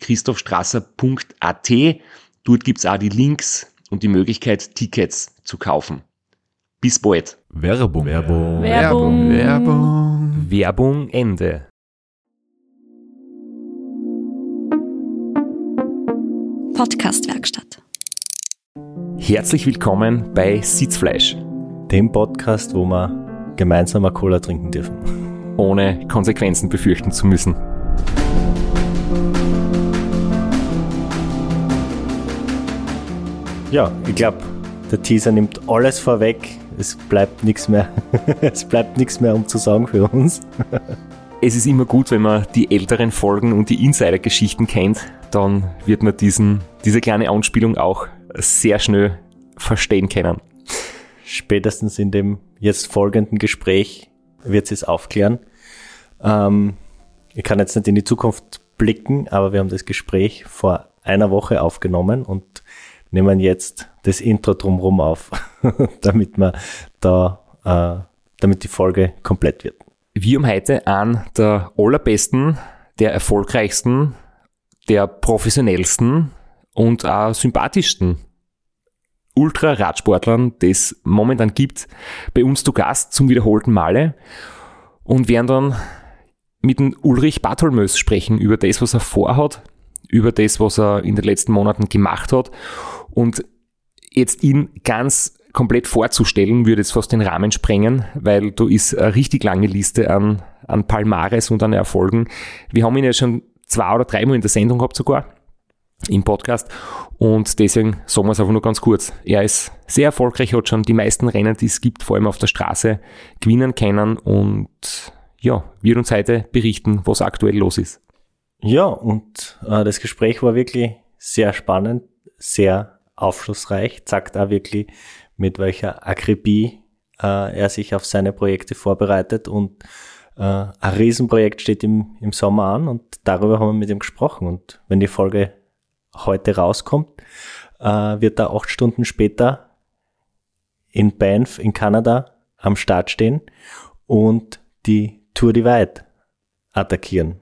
www.christophstrasser.at. Dort gibt's auch die Links und die Möglichkeit, Tickets zu kaufen. Bis bald. Werbung. Werbung. Werbung. Werbung. Werbung Ende. Podcastwerkstatt. Herzlich willkommen bei Sitzfleisch. Dem Podcast, wo wir gemeinsam eine Cola trinken dürfen. ohne Konsequenzen befürchten zu müssen. Ja, ich glaube, der Teaser nimmt alles vorweg. Es bleibt nichts mehr. es bleibt nichts mehr, um zu sagen für uns. Es ist immer gut, wenn man die älteren Folgen und die Insider-Geschichten kennt, dann wird man diesen, diese kleine Anspielung auch sehr schnell verstehen können. Spätestens in dem jetzt folgenden Gespräch wird sie es aufklären. Ähm, ich kann jetzt nicht in die Zukunft blicken, aber wir haben das Gespräch vor einer Woche aufgenommen und nehmen jetzt das Intro drumherum auf, damit man da, äh, damit die Folge komplett wird. Wir haben heute einen der allerbesten, der erfolgreichsten, der professionellsten und auch sympathischsten Ultra-Radsportlern, das momentan gibt, bei uns zu Gast zum wiederholten Male und werden dann mit dem Ulrich Bartholmös sprechen über das, was er vorhat, über das, was er in den letzten Monaten gemacht hat und jetzt ihn ganz komplett vorzustellen, würde jetzt fast den Rahmen sprengen, weil da ist eine richtig lange Liste an, an Palmares und an Erfolgen. Wir haben ihn ja schon zwei oder dreimal in der Sendung gehabt sogar, im Podcast. Und deswegen sagen wir es einfach nur ganz kurz. Er ist sehr erfolgreich, hat schon die meisten Rennen, die es gibt, vor allem auf der Straße, gewinnen können und ja, wird uns heute berichten, was aktuell los ist. Ja, und äh, das Gespräch war wirklich sehr spannend, sehr aufschlussreich, zeigt auch wirklich, mit welcher Akribie äh, er sich auf seine Projekte vorbereitet und äh, ein Riesenprojekt steht im, im Sommer an und darüber haben wir mit ihm gesprochen und wenn die Folge heute rauskommt, äh, wird er acht Stunden später in Banff in Kanada am Start stehen und die Tour Divide attackieren.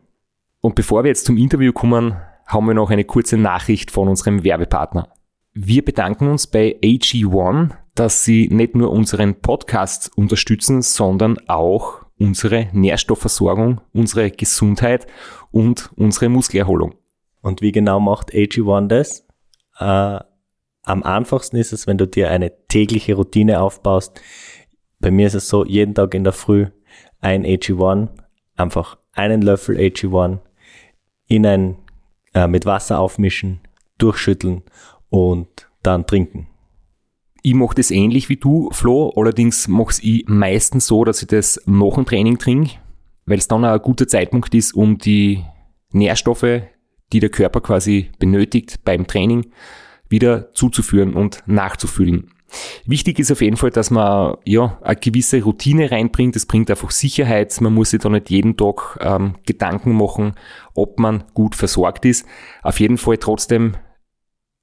Und bevor wir jetzt zum Interview kommen, haben wir noch eine kurze Nachricht von unserem Werbepartner. Wir bedanken uns bei AG1, dass sie nicht nur unseren Podcast unterstützen, sondern auch unsere Nährstoffversorgung, unsere Gesundheit und unsere Muskelerholung. Und wie genau macht AG1 das? Äh, am einfachsten ist es, wenn du dir eine tägliche Routine aufbaust. Bei mir ist es so, jeden Tag in der Früh ein AG1, einfach einen Löffel AG1 in ein, äh, mit Wasser aufmischen, durchschütteln und dann trinken. Ich mache das ähnlich wie du, Flo, allerdings mache ich meistens so, dass ich das nach dem Training trinke, weil es dann auch ein guter Zeitpunkt ist, um die Nährstoffe, die der Körper quasi benötigt beim Training, wieder zuzuführen und nachzufüllen. Wichtig ist auf jeden Fall, dass man ja eine gewisse Routine reinbringt. Das bringt einfach Sicherheit. Man muss sich da nicht jeden Tag ähm, Gedanken machen, ob man gut versorgt ist. Auf jeden Fall trotzdem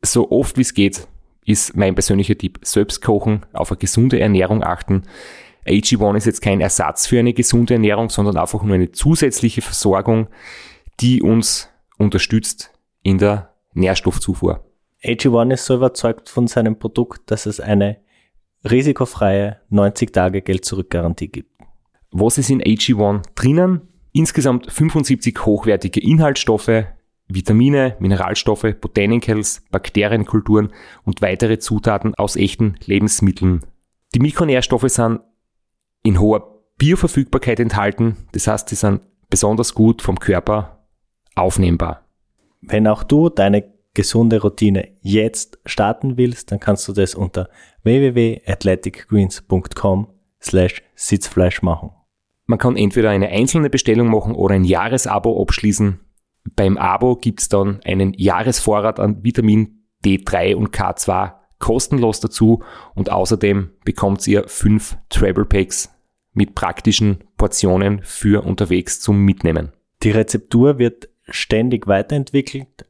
so oft wie es geht, ist mein persönlicher Tipp. Selbst kochen, auf eine gesunde Ernährung achten. AG1 ist jetzt kein Ersatz für eine gesunde Ernährung, sondern einfach nur eine zusätzliche Versorgung, die uns unterstützt in der Nährstoffzufuhr. AG1 ist so überzeugt von seinem Produkt, dass es eine risikofreie 90-Tage-Geld-Zurück-Garantie gibt. Was ist in AG1 drinnen? Insgesamt 75 hochwertige Inhaltsstoffe, Vitamine, Mineralstoffe, Botanicals, Bakterienkulturen und weitere Zutaten aus echten Lebensmitteln. Die Mikronährstoffe sind in hoher Bioverfügbarkeit enthalten, das heißt, sie sind besonders gut vom Körper aufnehmbar. Wenn auch du deine gesunde Routine jetzt starten willst, dann kannst du das unter www.athleticgreens.com slash Sitzfleisch machen. Man kann entweder eine einzelne Bestellung machen oder ein Jahresabo abschließen. Beim Abo gibt's dann einen Jahresvorrat an Vitamin D3 und K2 kostenlos dazu und außerdem bekommt ihr fünf Travel Packs mit praktischen Portionen für unterwegs zum Mitnehmen. Die Rezeptur wird ständig weiterentwickelt.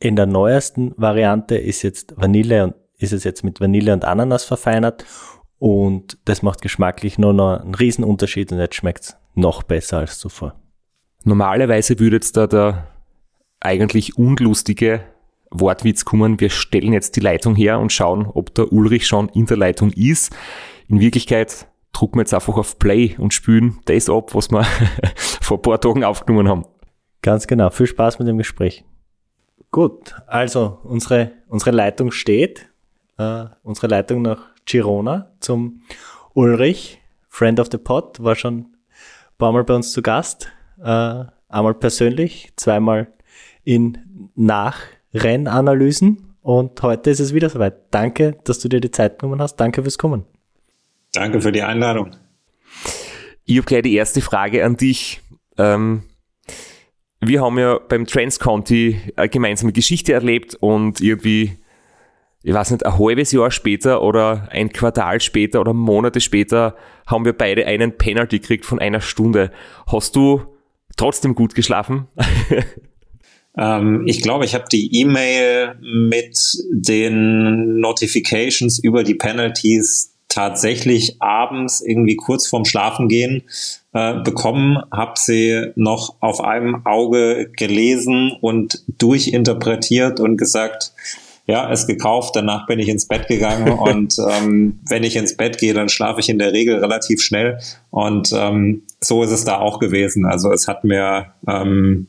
In der neuesten Variante ist jetzt Vanille und ist es jetzt mit Vanille und Ananas verfeinert und das macht geschmacklich nur noch einen Riesenunterschied und jetzt schmeckt es noch besser als zuvor. Normalerweise würde jetzt da der eigentlich unlustige Wortwitz kommen, wir stellen jetzt die Leitung her und schauen, ob der Ulrich schon in der Leitung ist. In Wirklichkeit drucken wir jetzt einfach auf Play und spülen das ab, was wir vor ein paar Tagen aufgenommen haben. Ganz genau. Viel Spaß mit dem Gespräch. Gut, also unsere, unsere Leitung steht. Äh, unsere Leitung nach Girona zum Ulrich, Friend of the Pot, war schon ein paar Mal bei uns zu Gast. Äh, einmal persönlich, zweimal in Nachrennanalysen und heute ist es wieder soweit. Danke, dass du dir die Zeit genommen hast. Danke fürs Kommen. Danke für die Einladung. Ich habe gleich die erste Frage an dich. Ähm, wir haben ja beim Trans County eine gemeinsame Geschichte erlebt und irgendwie, ich weiß nicht, ein halbes Jahr später oder ein Quartal später oder Monate später haben wir beide einen Penalty gekriegt von einer Stunde. Hast du trotzdem gut geschlafen? ähm, ich glaube, ich habe die E-Mail mit den Notifications über die Penalties tatsächlich abends irgendwie kurz vorm Schlafengehen äh, bekommen, habe sie noch auf einem Auge gelesen und durchinterpretiert und gesagt, ja, es gekauft, danach bin ich ins Bett gegangen und ähm, wenn ich ins Bett gehe, dann schlafe ich in der Regel relativ schnell und ähm, so ist es da auch gewesen. Also es hat mir ähm,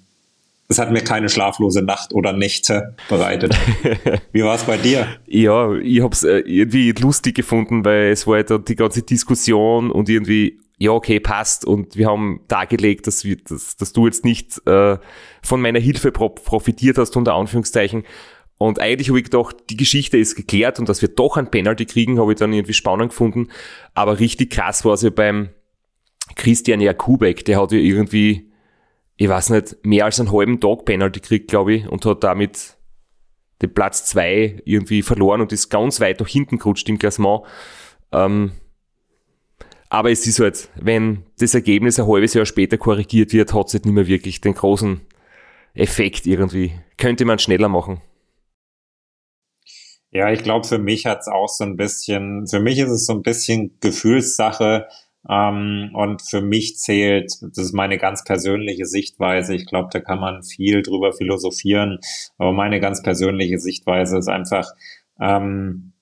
es hat mir keine schlaflose Nacht oder Nächte bereitet. Wie war es bei dir? Ja, ich habe es äh, irgendwie lustig gefunden, weil es war ja halt die ganze Diskussion und irgendwie, ja, okay, passt. Und wir haben dargelegt, dass, wir, dass, dass du jetzt nicht äh, von meiner Hilfe profitiert hast, unter Anführungszeichen. Und eigentlich habe ich gedacht, die Geschichte ist geklärt und dass wir doch ein Penalty kriegen, habe ich dann irgendwie spannend gefunden. Aber richtig krass war es ja beim Christian Jakubek, der hat ja irgendwie ich weiß nicht, mehr als einen halben Tag Penalty gekriegt, glaube ich, und hat damit den Platz zwei irgendwie verloren und ist ganz weit nach hinten gerutscht im Klassement. Ähm, aber es ist halt, wenn das Ergebnis ein halbes Jahr später korrigiert wird, hat es halt nicht mehr wirklich den großen Effekt irgendwie. Könnte man schneller machen. Ja, ich glaube, für mich hat es auch so ein bisschen, für mich ist es so ein bisschen Gefühlssache, ähm, und für mich zählt, das ist meine ganz persönliche Sichtweise. Ich glaube, da kann man viel drüber philosophieren. Aber meine ganz persönliche Sichtweise ist einfach, ähm,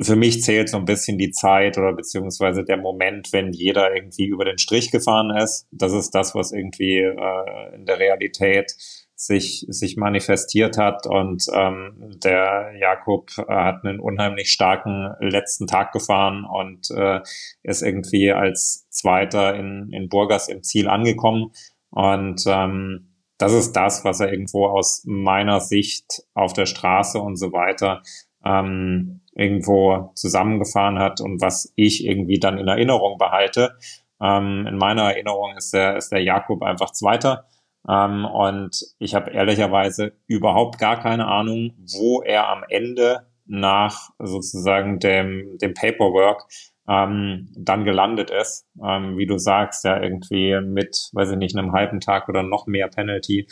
für mich zählt so ein bisschen die Zeit oder beziehungsweise der Moment, wenn jeder irgendwie über den Strich gefahren ist. Das ist das, was irgendwie äh, in der Realität sich, sich manifestiert hat. Und ähm, der Jakob äh, hat einen unheimlich starken letzten Tag gefahren und äh, ist irgendwie als Zweiter in, in Burgas im Ziel angekommen. Und ähm, das ist das, was er irgendwo aus meiner Sicht auf der Straße und so weiter ähm, irgendwo zusammengefahren hat und was ich irgendwie dann in Erinnerung behalte. Ähm, in meiner Erinnerung ist der, ist der Jakob einfach Zweiter ähm, und ich habe ehrlicherweise überhaupt gar keine Ahnung, wo er am Ende nach sozusagen dem, dem Paperwork ähm, dann gelandet ist. Ähm, wie du sagst, ja irgendwie mit, weiß ich nicht, einem halben Tag oder noch mehr Penalty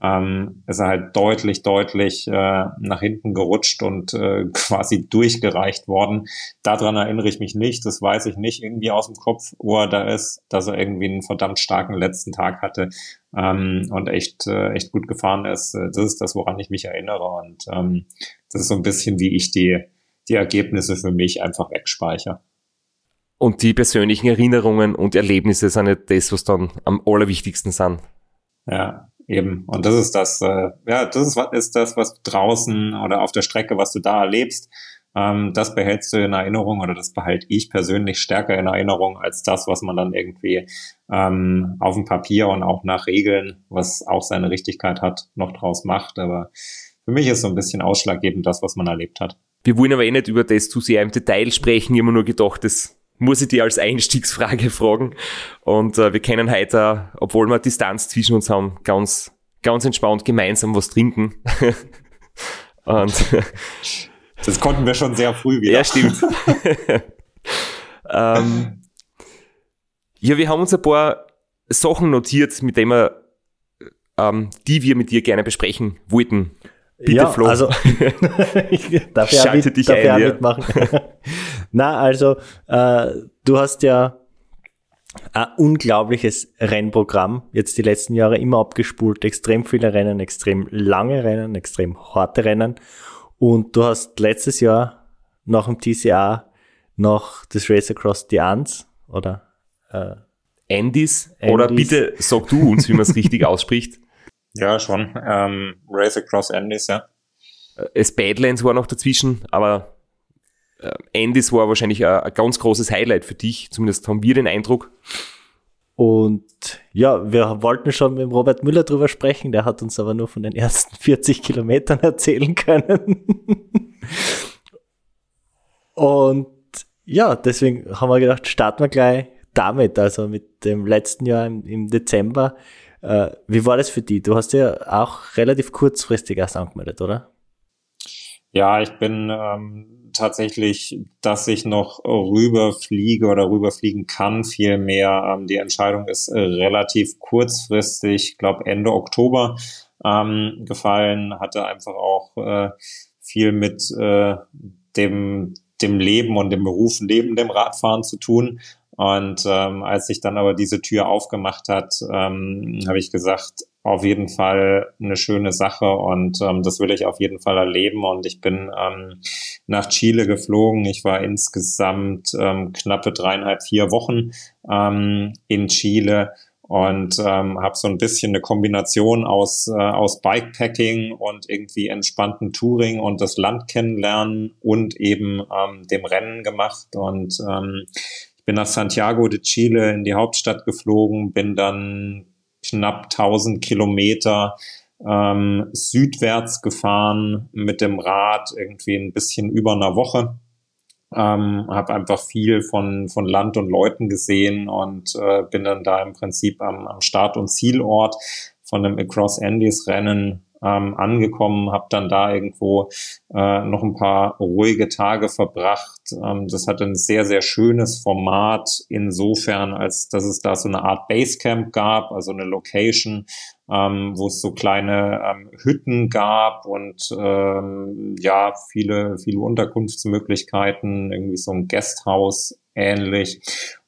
ähm, ist er halt deutlich, deutlich äh, nach hinten gerutscht und äh, quasi durchgereicht worden. Daran erinnere ich mich nicht, das weiß ich nicht irgendwie aus dem Kopf, wo er da ist, dass er irgendwie einen verdammt starken letzten Tag hatte ähm, und echt, äh, echt gut gefahren ist. Das ist das, woran ich mich erinnere und ähm, das ist so ein bisschen, wie ich die, die Ergebnisse für mich einfach wegspeichere. Und die persönlichen Erinnerungen und Erlebnisse sind nicht das, was dann am allerwichtigsten sind. Ja, Eben. Und das ist das, äh, ja, das ist, ist das, was draußen oder auf der Strecke, was du da erlebst, ähm, das behältst du in Erinnerung oder das behalte ich persönlich stärker in Erinnerung als das, was man dann irgendwie ähm, auf dem Papier und auch nach Regeln, was auch seine Richtigkeit hat, noch draus macht. Aber für mich ist so ein bisschen ausschlaggebend das, was man erlebt hat. Wir wollen aber eh nicht über das zu sehr im Detail sprechen. Mir nur gedacht, das muss ich dir als Einstiegsfrage fragen. Und äh, wir können heute, obwohl wir Distanz zwischen uns haben, ganz, ganz entspannt gemeinsam was trinken. Und das konnten wir schon sehr früh wieder. Ja, stimmt. ähm, ja, wir haben uns ein paar Sachen notiert, mit denen wir, ähm, die wir mit dir gerne besprechen wollten. Bitte, ja, Flo. Also, darf ich mit, dich darf ein, ja. mitmachen? Na, also, äh, du hast ja ein unglaubliches Rennprogramm jetzt die letzten Jahre immer abgespult. Extrem viele Rennen, extrem lange Rennen, extrem harte Rennen. Und du hast letztes Jahr nach dem TCA noch das Race Across the Ands oder äh, Andys, Andys. Oder bitte sag du uns, wie man es richtig ausspricht. Ja, schon. Ähm, Race Across Andys, ja. Äh, es Badlands war noch dazwischen, aber äh, Andys war wahrscheinlich ein, ein ganz großes Highlight für dich. Zumindest haben wir den Eindruck. Und ja, wir wollten schon mit Robert Müller drüber sprechen, der hat uns aber nur von den ersten 40 Kilometern erzählen können. Und ja, deswegen haben wir gedacht, starten wir gleich damit, also mit dem letzten Jahr im, im Dezember. Äh, wie war das für dich? Du hast ja auch relativ kurzfristig erst angemeldet, oder? Ja, ich bin ähm, tatsächlich, dass ich noch rüberfliege oder rüberfliegen kann, vielmehr. Ähm, die Entscheidung ist äh, relativ kurzfristig, ich glaube Ende Oktober ähm, gefallen, hatte einfach auch äh, viel mit äh, dem dem Leben und dem Beruf neben dem Radfahren zu tun. Und ähm, als sich dann aber diese Tür aufgemacht hat, ähm, habe ich gesagt, auf jeden Fall eine schöne Sache und ähm, das will ich auf jeden Fall erleben. Und ich bin ähm, nach Chile geflogen. Ich war insgesamt ähm, knappe dreieinhalb, vier Wochen ähm, in Chile und ähm, habe so ein bisschen eine Kombination aus, äh, aus Bikepacking und irgendwie entspannten Touring und das Land kennenlernen und eben ähm, dem Rennen gemacht. Und ähm, ich bin nach Santiago de Chile in die Hauptstadt geflogen, bin dann knapp 1000 Kilometer ähm, südwärts gefahren mit dem Rad, irgendwie ein bisschen über einer Woche. Ähm, habe einfach viel von, von Land und Leuten gesehen und äh, bin dann da im Prinzip am, am Start- und Zielort von dem Across Andes Rennen ähm, angekommen, habe dann da irgendwo äh, noch ein paar ruhige Tage verbracht. Ähm, das hat ein sehr, sehr schönes Format insofern, als dass es da so eine Art Basecamp gab, also eine Location, ähm, wo es so kleine ähm, Hütten gab und ähm, ja, viele, viele Unterkunftsmöglichkeiten, irgendwie so ein Guesthouse ähnlich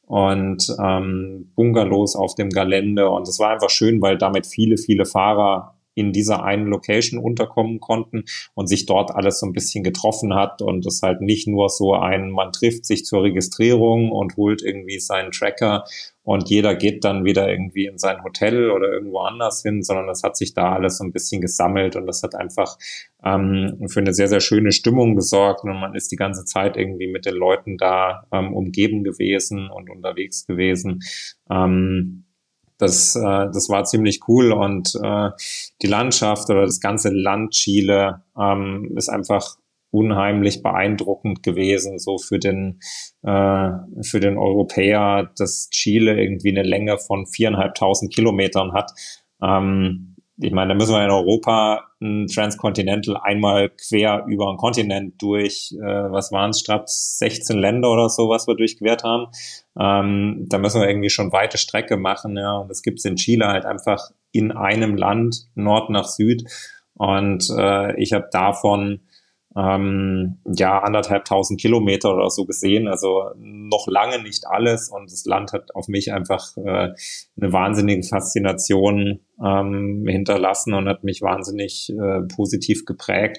und ähm, Bungalows auf dem Gelände. Und es war einfach schön, weil damit viele, viele Fahrer in dieser einen Location unterkommen konnten und sich dort alles so ein bisschen getroffen hat und es halt nicht nur so ein, man trifft sich zur Registrierung und holt irgendwie seinen Tracker und jeder geht dann wieder irgendwie in sein Hotel oder irgendwo anders hin, sondern es hat sich da alles so ein bisschen gesammelt und das hat einfach ähm, für eine sehr, sehr schöne Stimmung gesorgt und man ist die ganze Zeit irgendwie mit den Leuten da ähm, umgeben gewesen und unterwegs gewesen. Ähm, das, äh, das war ziemlich cool und äh, die Landschaft oder das ganze Land Chile ähm, ist einfach unheimlich beeindruckend gewesen, so für den, äh, für den Europäer, dass Chile irgendwie eine Länge von viereinhalbtausend Kilometern hat. Ähm, ich meine, da müssen wir in Europa ein Transcontinental einmal quer über einen Kontinent durch, äh, was waren es, Strapp 16 Länder oder so, was wir durchquert haben. Ähm, da müssen wir irgendwie schon weite Strecke machen, ja. Und das gibt's in Chile halt einfach in einem Land, Nord nach Süd. Und äh, ich habe davon ähm, ja, anderthalb tausend Kilometer oder so gesehen. Also noch lange nicht alles. Und das Land hat auf mich einfach äh, eine wahnsinnige Faszination ähm, hinterlassen und hat mich wahnsinnig äh, positiv geprägt.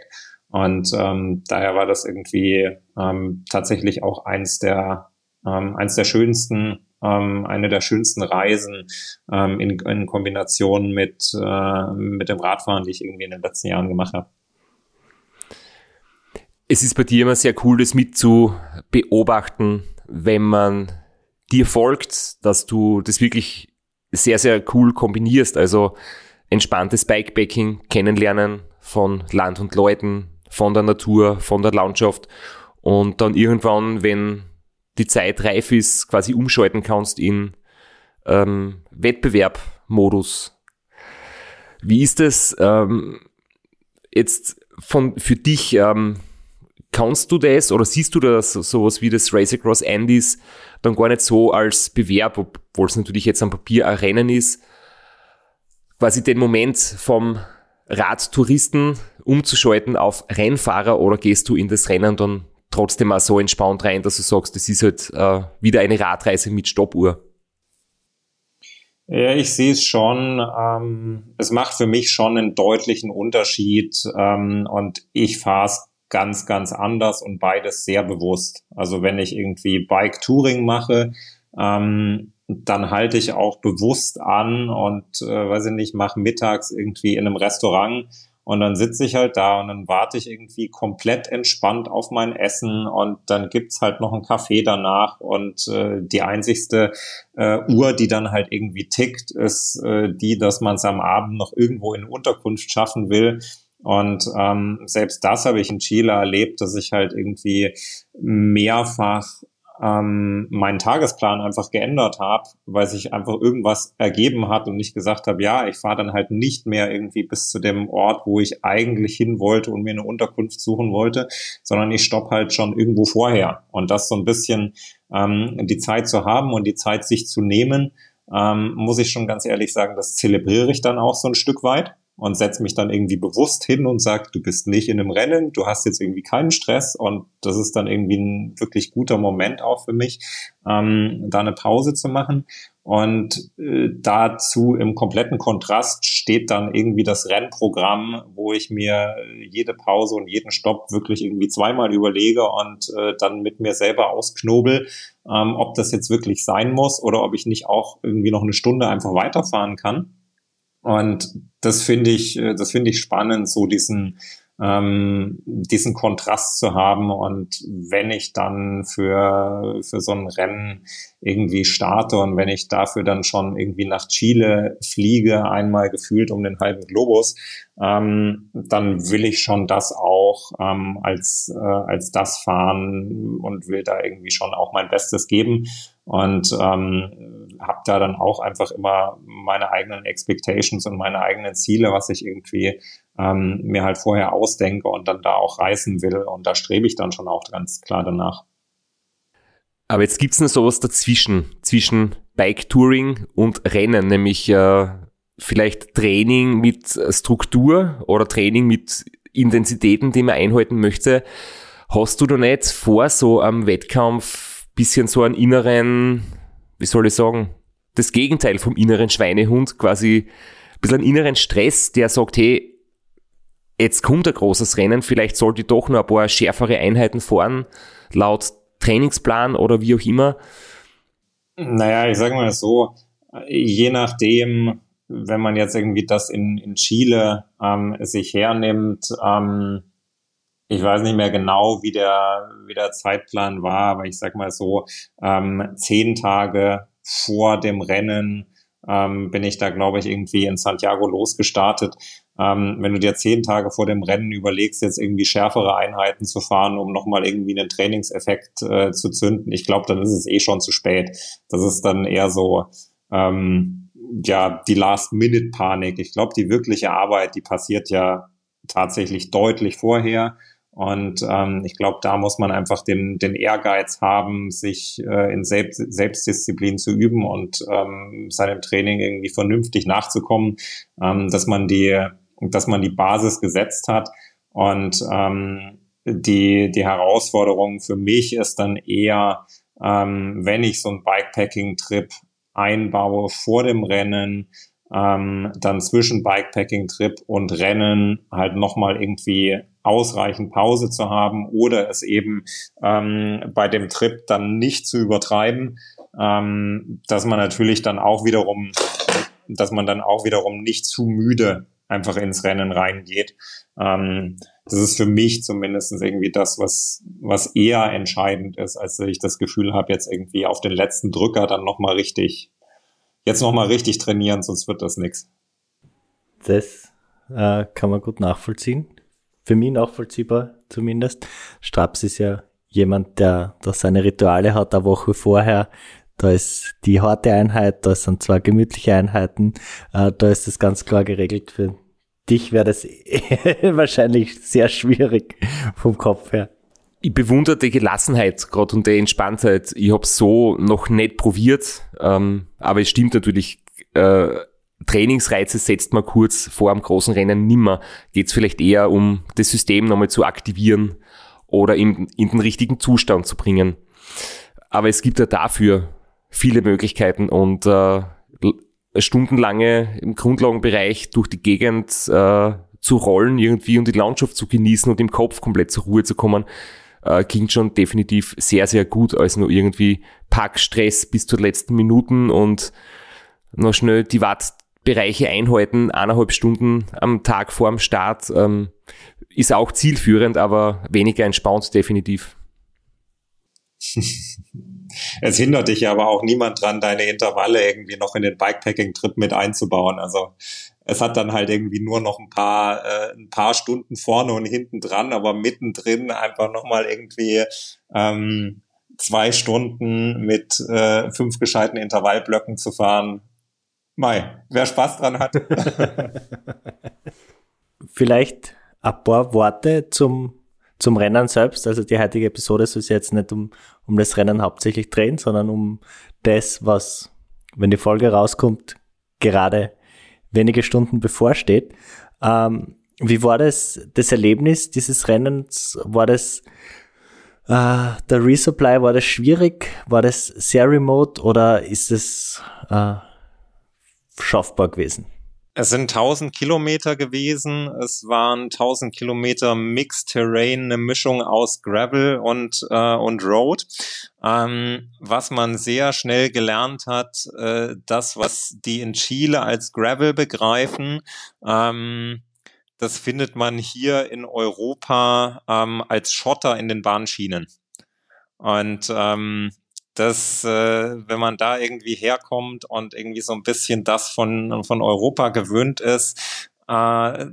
Und ähm, daher war das irgendwie ähm, tatsächlich auch eins der, ähm, eins der schönsten ähm, eine der schönsten Reisen ähm, in, in Kombination mit, äh, mit dem Radfahren, die ich irgendwie in den letzten Jahren gemacht habe. Es ist bei dir immer sehr cool, das mit zu beobachten, wenn man dir folgt, dass du das wirklich sehr, sehr cool kombinierst. Also entspanntes Bikepacking, kennenlernen von Land und Leuten, von der Natur, von der Landschaft und dann irgendwann, wenn die Zeit reif ist, quasi umschalten kannst in ähm, Wettbewerbmodus. Wie ist es ähm, jetzt von für dich? Ähm, kannst du das oder siehst du das sowas wie das Race Across Andes dann gar nicht so als Bewerb, obwohl es natürlich jetzt am Papier ein Rennen ist, quasi den Moment vom Radtouristen umzuschalten auf Rennfahrer oder gehst du in das Rennen dann trotzdem auch so entspannt rein, dass du sagst, das ist halt äh, wieder eine Radreise mit Stoppuhr? Ja, ich sehe es schon. Ähm, es macht für mich schon einen deutlichen Unterschied ähm, und ich fahre es ganz, ganz anders und beides sehr bewusst. Also wenn ich irgendwie Bike-Touring mache, ähm, dann halte ich auch bewusst an und äh, weiß ich nicht, mache mittags irgendwie in einem Restaurant und dann sitze ich halt da und dann warte ich irgendwie komplett entspannt auf mein Essen und dann gibt's halt noch einen Kaffee danach und äh, die einzigste äh, Uhr, die dann halt irgendwie tickt, ist äh, die, dass man es am Abend noch irgendwo in Unterkunft schaffen will. Und ähm, selbst das habe ich in Chile erlebt, dass ich halt irgendwie mehrfach ähm, meinen Tagesplan einfach geändert habe, weil sich einfach irgendwas ergeben hat und ich gesagt habe, ja, ich fahre dann halt nicht mehr irgendwie bis zu dem Ort, wo ich eigentlich hin wollte und mir eine Unterkunft suchen wollte, sondern ich stopp halt schon irgendwo vorher. Und das so ein bisschen ähm, die Zeit zu haben und die Zeit sich zu nehmen, ähm, muss ich schon ganz ehrlich sagen, das zelebriere ich dann auch so ein Stück weit und setze mich dann irgendwie bewusst hin und sage, du bist nicht in einem Rennen, du hast jetzt irgendwie keinen Stress und das ist dann irgendwie ein wirklich guter Moment auch für mich, ähm, da eine Pause zu machen. Und äh, dazu im kompletten Kontrast steht dann irgendwie das Rennprogramm, wo ich mir jede Pause und jeden Stopp wirklich irgendwie zweimal überlege und äh, dann mit mir selber ausknobel, ähm, ob das jetzt wirklich sein muss oder ob ich nicht auch irgendwie noch eine Stunde einfach weiterfahren kann. Und das finde ich, äh, das finde ich spannend, so diesen, ähm, diesen Kontrast zu haben. Und wenn ich dann für, für so ein Rennen irgendwie starte und wenn ich dafür dann schon irgendwie nach Chile fliege, einmal gefühlt um den halben Globus, ähm, dann will ich schon das auch ähm, als, äh, als das fahren und will da irgendwie schon auch mein Bestes geben und ähm, habe da dann auch einfach immer meine eigenen Expectations und meine eigenen Ziele, was ich irgendwie ähm, mir halt vorher ausdenke und dann da auch reißen will und da strebe ich dann schon auch ganz klar danach. Aber jetzt gibt's noch sowas dazwischen, zwischen Bike-Touring und Rennen, nämlich äh, vielleicht Training mit Struktur oder Training mit Intensitäten, die man einhalten möchte. Hast du da nicht vor, so am Wettkampf bisschen so einen inneren, wie soll ich sagen, das Gegenteil vom inneren Schweinehund, quasi ein bisschen einen inneren Stress, der sagt, hey, jetzt kommt ein großes Rennen, vielleicht sollte ich doch noch ein paar schärfere Einheiten fahren, laut Trainingsplan oder wie auch immer. Naja, ich sage mal so, je nachdem, wenn man jetzt irgendwie das in, in Chile ähm, sich hernimmt, ähm, ich weiß nicht mehr genau, wie der, wie der Zeitplan war, aber ich sag mal so, ähm, zehn Tage vor dem Rennen ähm, bin ich da, glaube ich, irgendwie in Santiago losgestartet. Ähm, wenn du dir zehn Tage vor dem Rennen überlegst, jetzt irgendwie schärfere Einheiten zu fahren, um nochmal irgendwie einen Trainingseffekt äh, zu zünden, ich glaube, dann ist es eh schon zu spät. Das ist dann eher so, ähm, ja, die Last-Minute-Panik. Ich glaube, die wirkliche Arbeit, die passiert ja tatsächlich deutlich vorher. Und ähm, ich glaube, da muss man einfach den, den Ehrgeiz haben, sich äh, in Selbst, Selbstdisziplin zu üben und ähm, seinem Training irgendwie vernünftig nachzukommen, ähm, dass man die, dass man die Basis gesetzt hat. Und ähm, die, die Herausforderung für mich ist dann eher, ähm, wenn ich so einen Bikepacking-Trip einbaue vor dem Rennen, ähm, dann zwischen Bikepacking-Trip und Rennen halt nochmal irgendwie ausreichend Pause zu haben oder es eben ähm, bei dem Trip dann nicht zu übertreiben, ähm, dass man natürlich dann auch wiederum, dass man dann auch wiederum nicht zu müde einfach ins Rennen reingeht. Ähm, das ist für mich zumindest irgendwie das, was, was eher entscheidend ist, als dass ich das Gefühl habe, jetzt irgendwie auf den letzten Drücker dann nochmal richtig, jetzt nochmal richtig trainieren, sonst wird das nichts. Das äh, kann man gut nachvollziehen. Für mich nachvollziehbar zumindest. Straps ist ja jemand, der da seine Rituale hat, eine Woche vorher. Da ist die harte Einheit, da sind zwei gemütliche Einheiten. Äh, da ist das ganz klar geregelt. Für dich wäre das wahrscheinlich sehr schwierig vom Kopf her. Ich bewundere die Gelassenheit gerade und die Entspanntheit. Ich habe so noch nicht probiert, ähm, aber es stimmt natürlich, äh, Trainingsreize setzt man kurz vor einem großen Rennen nimmer. Geht es vielleicht eher um das System nochmal zu aktivieren oder in, in den richtigen Zustand zu bringen. Aber es gibt ja dafür viele Möglichkeiten und äh, stundenlange im Grundlagenbereich durch die Gegend äh, zu rollen irgendwie und die Landschaft zu genießen und im Kopf komplett zur Ruhe zu kommen, äh, klingt schon definitiv sehr, sehr gut als nur irgendwie Packstress bis zur letzten Minuten und noch schnell die Wattbereiche einhalten, eineinhalb Stunden am Tag vor dem Start, ähm, ist auch zielführend, aber weniger entspannt definitiv. es hindert dich aber auch niemand dran, deine Intervalle irgendwie noch in den Bikepacking-Trip mit einzubauen. Also es hat dann halt irgendwie nur noch ein paar, äh, ein paar Stunden vorne und hinten dran, aber mittendrin einfach nochmal irgendwie ähm, zwei Stunden mit äh, fünf gescheiten Intervallblöcken zu fahren. Mai, wer Spaß dran hat. Vielleicht ein paar Worte zum zum Rennen selbst. Also die heutige Episode soll sich jetzt nicht um, um das Rennen hauptsächlich drehen, sondern um das, was, wenn die Folge rauskommt, gerade wenige Stunden bevorsteht. Ähm, wie war das, das Erlebnis dieses Rennens? War das äh, der Resupply, war das schwierig? War das sehr remote oder ist es äh, schaffbar gewesen? Es sind 1000 Kilometer gewesen. Es waren 1000 Kilometer Mixed Terrain, eine Mischung aus Gravel und, äh, und Road. Ähm, was man sehr schnell gelernt hat, äh, das, was die in Chile als Gravel begreifen, ähm, das findet man hier in Europa ähm, als Schotter in den Bahnschienen. Und ähm, dass äh, wenn man da irgendwie herkommt und irgendwie so ein bisschen das von, von Europa gewöhnt ist, äh,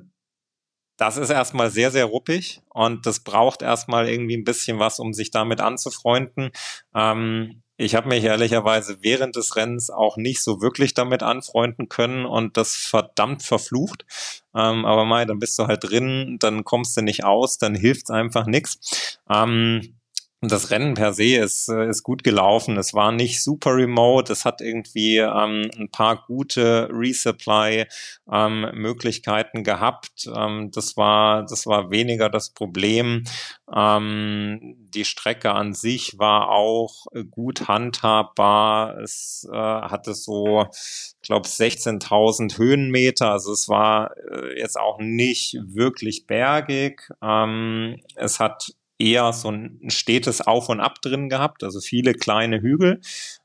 das ist erstmal sehr, sehr ruppig und das braucht erstmal irgendwie ein bisschen was, um sich damit anzufreunden. Ähm, ich habe mich ehrlicherweise während des Rennens auch nicht so wirklich damit anfreunden können und das verdammt verflucht. Ähm, aber mal, dann bist du halt drin, dann kommst du nicht aus, dann hilft's einfach nichts. Ähm, und das Rennen per se ist, äh, ist gut gelaufen. Es war nicht super remote. Es hat irgendwie ähm, ein paar gute Resupply-Möglichkeiten ähm, gehabt. Ähm, das war, das war weniger das Problem. Ähm, die Strecke an sich war auch gut handhabbar. Es äh, hatte so, ich glaube, 16.000 Höhenmeter. Also es war äh, jetzt auch nicht wirklich bergig. Ähm, es hat eher so ein stetes Auf und Ab drin gehabt, also viele kleine Hügel,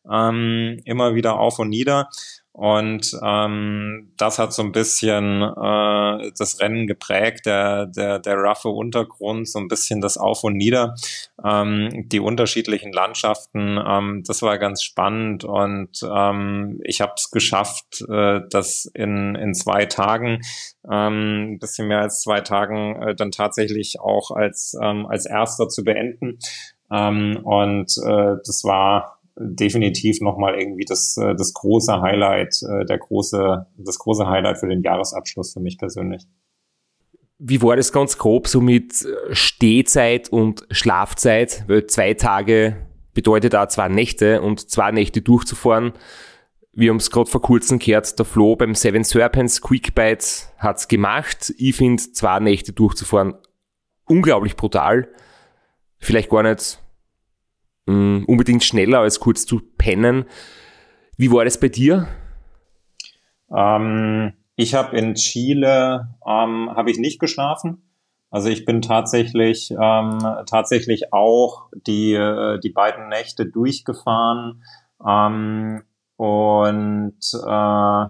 ähm, immer wieder auf und nieder. Und ähm, das hat so ein bisschen äh, das Rennen geprägt, der, der, der roughe Untergrund, so ein bisschen das Auf und Nieder, ähm, die unterschiedlichen Landschaften. Ähm, das war ganz spannend und ähm, ich habe es geschafft, äh, das in, in zwei Tagen, ähm, ein bisschen mehr als zwei Tagen, äh, dann tatsächlich auch als, ähm, als Erster zu beenden. Ähm, und äh, das war definitiv nochmal irgendwie das, äh, das große Highlight, äh, der große, das große Highlight für den Jahresabschluss für mich persönlich. Wie war das ganz grob so mit Stehzeit und Schlafzeit? Weil zwei Tage bedeutet auch zwei Nächte und zwei Nächte durchzufahren. Wir haben es gerade vor kurzem gehört, der Flo beim Seven Serpents Quickbite hat's gemacht. Ich finde, zwei Nächte durchzufahren unglaublich brutal. Vielleicht gar nicht mh, mm, unbedingt schneller als kurz zu pennen. Wie war das bei dir? Ähm, ich habe in Chile ähm, habe ich nicht geschlafen. Also ich bin tatsächlich ähm, tatsächlich auch die äh, die beiden Nächte durchgefahren ähm, und äh,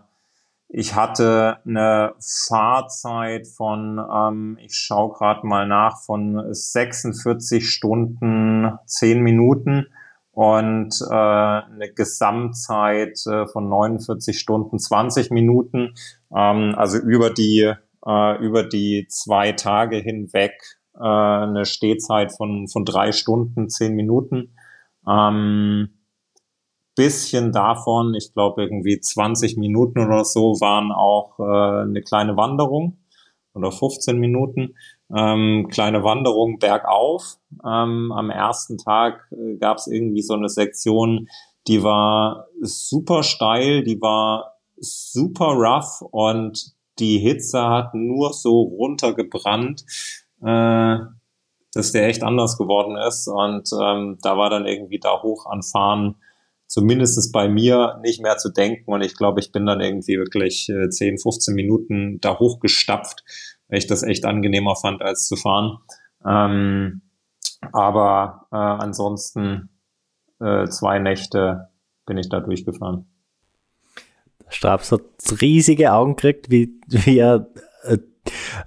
ich hatte eine Fahrzeit von, ähm, ich schaue gerade mal nach, von 46 Stunden 10 Minuten und äh, eine Gesamtzeit äh, von 49 Stunden 20 Minuten. Ähm, also über die äh, über die zwei Tage hinweg äh, eine Stehzeit von von drei Stunden 10 Minuten. Ähm, bisschen davon, ich glaube irgendwie 20 Minuten oder so, waren auch äh, eine kleine Wanderung oder 15 Minuten. Ähm, kleine Wanderung bergauf. Ähm, am ersten Tag äh, gab es irgendwie so eine Sektion, die war super steil, die war super rough und die Hitze hat nur so runtergebrannt, äh, dass der echt anders geworden ist. Und ähm, da war dann irgendwie da hoch an Fahren zumindestens bei mir nicht mehr zu denken. Und ich glaube, ich bin dann irgendwie wirklich äh, 10, 15 Minuten da hochgestapft, weil ich das echt angenehmer fand, als zu fahren. Ähm, aber äh, ansonsten äh, zwei Nächte bin ich da durchgefahren. Straps hat riesige Augen gekriegt, wie, wie er äh,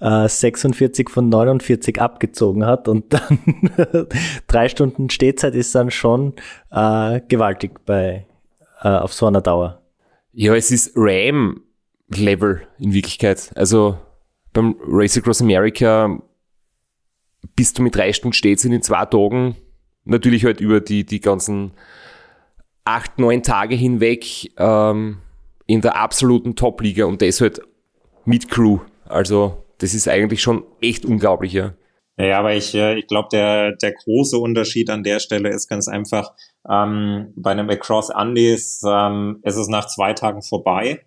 46 äh, von 49 abgezogen hat und dann drei Stunden Stehzeit ist dann schon äh, gewaltig bei äh, auf so einer Dauer. Ja, es ist RAM-Level in Wirklichkeit. Also beim Race Across America bist du mit drei Stunden Stehzeit in zwei Tagen natürlich halt über die, die ganzen acht, neun Tage hinweg ähm, in der absoluten Top-Liga und das halt mit Crew. Also das ist eigentlich schon echt unglaublich, ja. Ja, aber ich, äh, ich glaube, der, der große Unterschied an der Stelle ist ganz einfach, ähm, bei einem Across Andes ähm, ist es nach zwei Tagen vorbei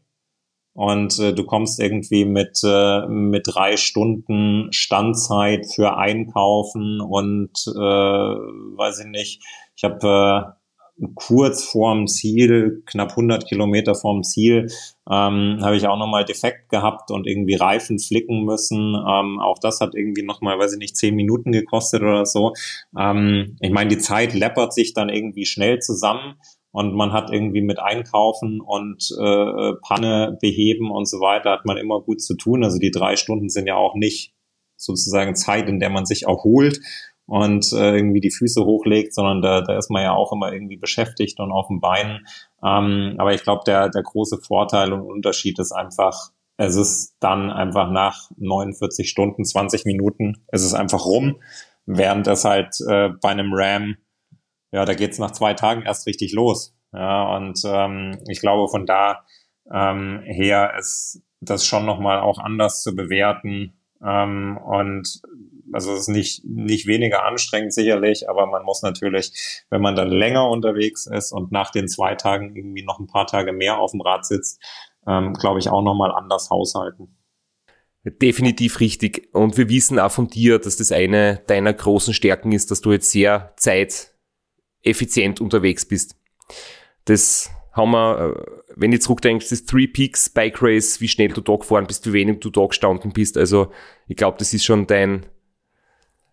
und äh, du kommst irgendwie mit, äh, mit drei Stunden Standzeit für Einkaufen und äh, weiß ich nicht, ich habe äh, kurz vorm Ziel, knapp 100 Kilometer vorm Ziel, ähm, habe ich auch nochmal defekt gehabt und irgendwie Reifen flicken müssen. Ähm, auch das hat irgendwie nochmal, weiß ich nicht, zehn Minuten gekostet oder so. Ähm, ich meine, die Zeit läppert sich dann irgendwie schnell zusammen und man hat irgendwie mit Einkaufen und äh, Panne beheben und so weiter, hat man immer gut zu tun. Also die drei Stunden sind ja auch nicht sozusagen Zeit, in der man sich erholt und äh, irgendwie die Füße hochlegt, sondern da, da ist man ja auch immer irgendwie beschäftigt und auf dem Bein. Ähm, aber ich glaube, der, der große Vorteil und Unterschied ist einfach, es ist dann einfach nach 49 Stunden, 20 Minuten, es ist einfach rum, während es halt äh, bei einem Ram, ja, da geht's nach zwei Tagen erst richtig los. Ja, und ähm, ich glaube, von da ähm, her ist das schon nochmal auch anders zu bewerten. Ähm, und also es ist nicht, nicht weniger anstrengend sicherlich, aber man muss natürlich, wenn man dann länger unterwegs ist und nach den zwei Tagen irgendwie noch ein paar Tage mehr auf dem Rad sitzt, ähm, glaube ich, auch nochmal anders haushalten. Definitiv richtig. Und wir wissen auch von dir, dass das eine deiner großen Stärken ist, dass du jetzt sehr zeiteffizient unterwegs bist. Das haben wir, äh, wenn du zurückdenkst, das Three Peaks Bike Race, wie schnell du da gefahren bist, wie wenig du da gestanden bist. Also ich glaube, das ist schon dein,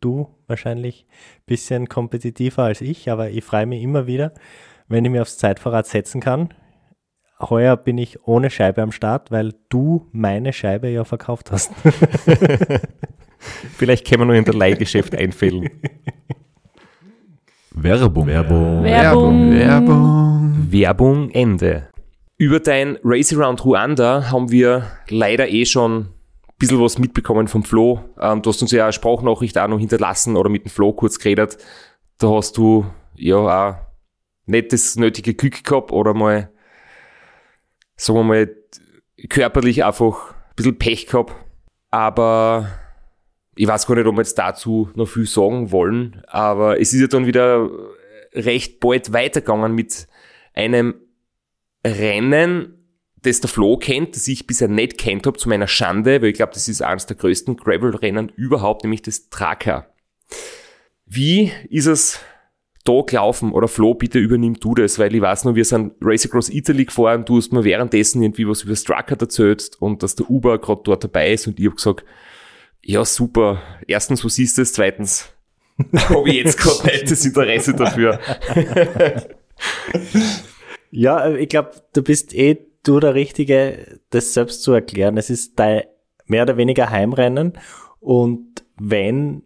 Du wahrscheinlich ein bisschen kompetitiver als ich, aber ich freue mich immer wieder, wenn ich mir aufs Zeitfahrrad setzen kann. Heuer bin ich ohne Scheibe am Start, weil du meine Scheibe ja verkauft hast. Vielleicht können wir nur in der Leihgeschäft einfällen. Werbung. Werbung. Werbung. Werbung. Werbung Ende. Über dein Race Around Ruanda haben wir leider eh schon bisschen was mitbekommen vom Flo. Ähm, du hast uns ja eine Sprachnachricht auch noch hinterlassen oder mit dem Flo kurz geredet. Da hast du ja auch nicht das nötige Glück gehabt oder mal, sagen wir mal, körperlich einfach ein bisschen Pech gehabt. Aber ich weiß gar nicht, ob wir jetzt dazu noch viel sagen wollen, aber es ist ja dann wieder recht bald weitergegangen mit einem Rennen, das der Flo kennt, das ich bisher nicht kennt habe, zu meiner Schande, weil ich glaube, das ist eines der größten Gravel-Rennen überhaupt, nämlich das Tracker. Wie ist es da gelaufen? Oder Flo, bitte übernimm du das, weil ich weiß noch, wir sind Race Across Italy gefahren, du hast mir währenddessen irgendwie was über das Tracker erzählt und dass der Uber gerade dort dabei ist und ich habe gesagt, ja super, erstens, was ist das? Zweitens, habe ich jetzt gerade nicht das Interesse dafür. Ja, ich glaube, du bist eh du der Richtige, das selbst zu erklären. Es ist dein mehr oder weniger Heimrennen und wenn,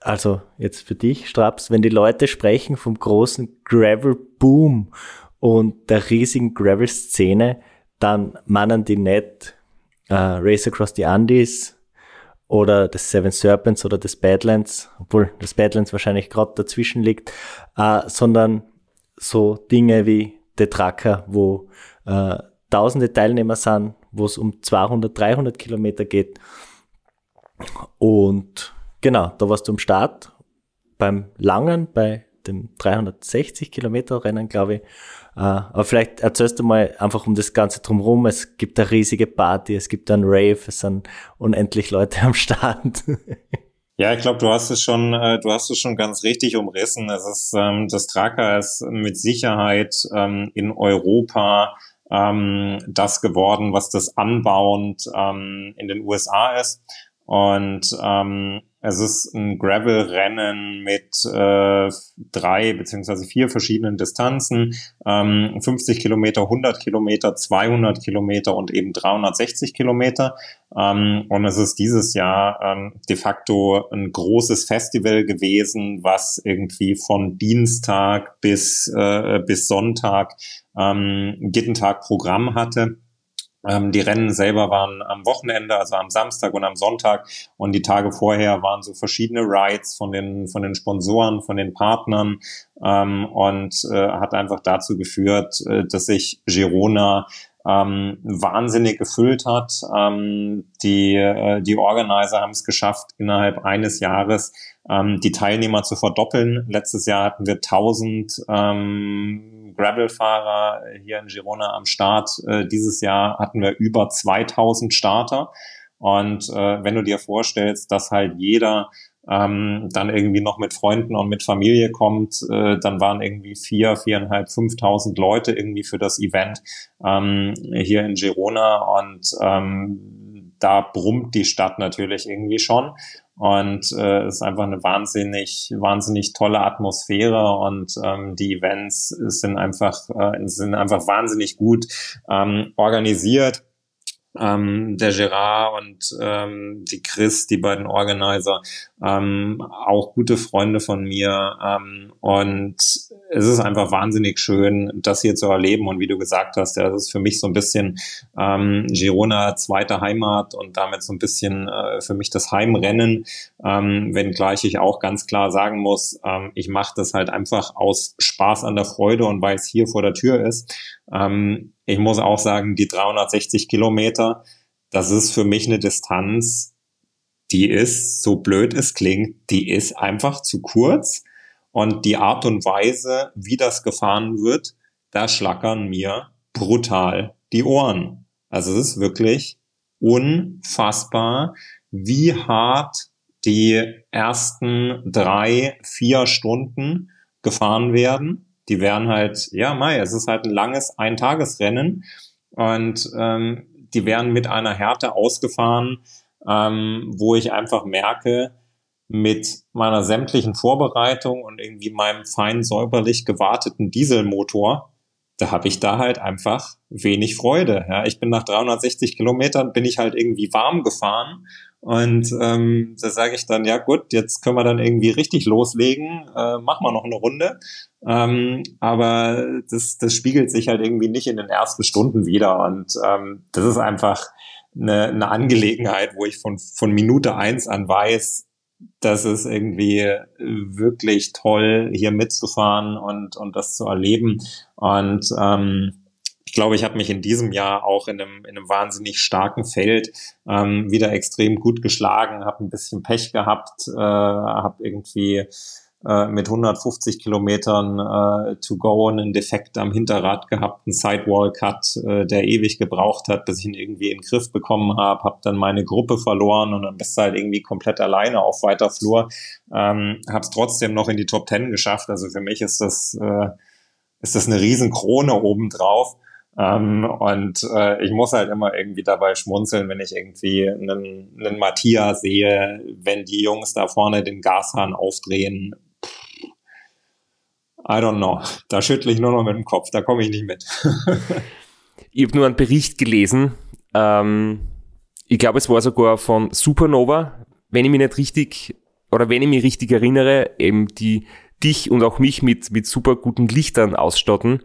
also jetzt für dich, Straps, wenn die Leute sprechen vom großen Gravel-Boom und der riesigen Gravel-Szene, dann meinen die nicht äh, Race Across the Andes oder das Seven Serpents oder das Badlands, obwohl das Badlands wahrscheinlich gerade dazwischen liegt, äh, sondern so Dinge wie The Tracker, wo äh, tausende Teilnehmer sind, wo es um 200, 300 Kilometer geht. Und genau, da warst du am Start beim Langen, bei dem 360 Kilometer Rennen, glaube ich. Äh, aber vielleicht erzählst du mal einfach um das Ganze drumherum. Es gibt eine riesige Party, es gibt einen Rave, es sind unendlich Leute am Start. Ja, ich glaube, du hast es schon, äh, du hast es schon ganz richtig umrissen. Es ist ähm, das Tracker ist mit Sicherheit ähm, in Europa ähm, das geworden, was das anbauend ähm, in den USA ist. Und ähm, es ist ein Gravel-Rennen mit äh, drei beziehungsweise vier verschiedenen Distanzen, ähm, 50 Kilometer, 100 Kilometer, 200 Kilometer und eben 360 Kilometer. Ähm, und es ist dieses Jahr ähm, de facto ein großes Festival gewesen, was irgendwie von Dienstag bis äh, bis Sonntag ähm, jeden Tag Programm hatte. Ähm, die Rennen selber waren am Wochenende, also am Samstag und am Sonntag. Und die Tage vorher waren so verschiedene Rides von den, von den Sponsoren, von den Partnern. Ähm, und äh, hat einfach dazu geführt, äh, dass sich Girona ähm, wahnsinnig gefüllt hat. Ähm, die, äh, die Organizer haben es geschafft, innerhalb eines Jahres ähm, die Teilnehmer zu verdoppeln. Letztes Jahr hatten wir 1000 ähm, Gravel-Fahrer hier in Girona am Start. Äh, dieses Jahr hatten wir über 2000 Starter. Und äh, wenn du dir vorstellst, dass halt jeder ähm, dann irgendwie noch mit Freunden und mit Familie kommt, äh, dann waren irgendwie vier, viereinhalb, fünftausend Leute irgendwie für das Event ähm, hier in Girona und ähm, da brummt die Stadt natürlich irgendwie schon und äh, ist einfach eine wahnsinnig wahnsinnig tolle Atmosphäre und ähm, die Events sind einfach äh, sind einfach wahnsinnig gut ähm, organisiert ähm, der Gerard und ähm, die Chris, die beiden Organizer, ähm, auch gute Freunde von mir. Ähm, und es ist einfach wahnsinnig schön, das hier zu erleben. Und wie du gesagt hast, ja, das ist für mich so ein bisschen ähm, Girona zweite Heimat und damit so ein bisschen äh, für mich das Heimrennen. Ähm, wenngleich ich auch ganz klar sagen muss, ähm, ich mache das halt einfach aus Spaß an der Freude und weil es hier vor der Tür ist. Ähm, ich muss auch sagen, die 360 Kilometer, das ist für mich eine Distanz, die ist, so blöd es klingt, die ist einfach zu kurz. Und die Art und Weise, wie das gefahren wird, da schlackern mir brutal die Ohren. Also es ist wirklich unfassbar, wie hart die ersten drei, vier Stunden gefahren werden die wären halt, ja, Mai, es ist halt ein langes Eintagesrennen und ähm, die wären mit einer Härte ausgefahren, ähm, wo ich einfach merke, mit meiner sämtlichen Vorbereitung und irgendwie meinem fein säuberlich gewarteten Dieselmotor, da habe ich da halt einfach wenig Freude. Ja, ich bin nach 360 Kilometern bin ich halt irgendwie warm gefahren und ähm, da sage ich dann, ja gut, jetzt können wir dann irgendwie richtig loslegen, äh, machen wir noch eine Runde. Ähm, aber das, das spiegelt sich halt irgendwie nicht in den ersten Stunden wieder. Und ähm, das ist einfach eine, eine Angelegenheit, wo ich von, von Minute eins an weiß, das ist irgendwie wirklich toll, hier mitzufahren und, und das zu erleben. Und ähm, ich glaube, ich habe mich in diesem Jahr auch in einem, in einem wahnsinnig starken Feld ähm, wieder extrem gut geschlagen, habe ein bisschen Pech gehabt, äh, habe irgendwie äh, mit 150 Kilometern äh, to go einen Defekt am Hinterrad gehabt, einen Sidewall-Cut, äh, der ewig gebraucht hat, bis ich ihn irgendwie in den Griff bekommen habe, habe dann meine Gruppe verloren und dann bist du halt irgendwie komplett alleine auf weiter Flur, ähm, habe es trotzdem noch in die Top Ten geschafft. Also für mich ist das äh, ist das eine Riesenkrone obendrauf. Ähm, und äh, ich muss halt immer irgendwie dabei schmunzeln, wenn ich irgendwie einen, einen Matthias sehe, wenn die Jungs da vorne den Gashahn aufdrehen. I don't know. Da schüttle ich nur noch mit dem Kopf, da komme ich nicht mit. ich habe nur einen Bericht gelesen. Ähm, ich glaube, es war sogar von Supernova, wenn ich mich nicht richtig oder wenn ich mich richtig erinnere, eben die dich und auch mich mit, mit super guten Lichtern ausstatten.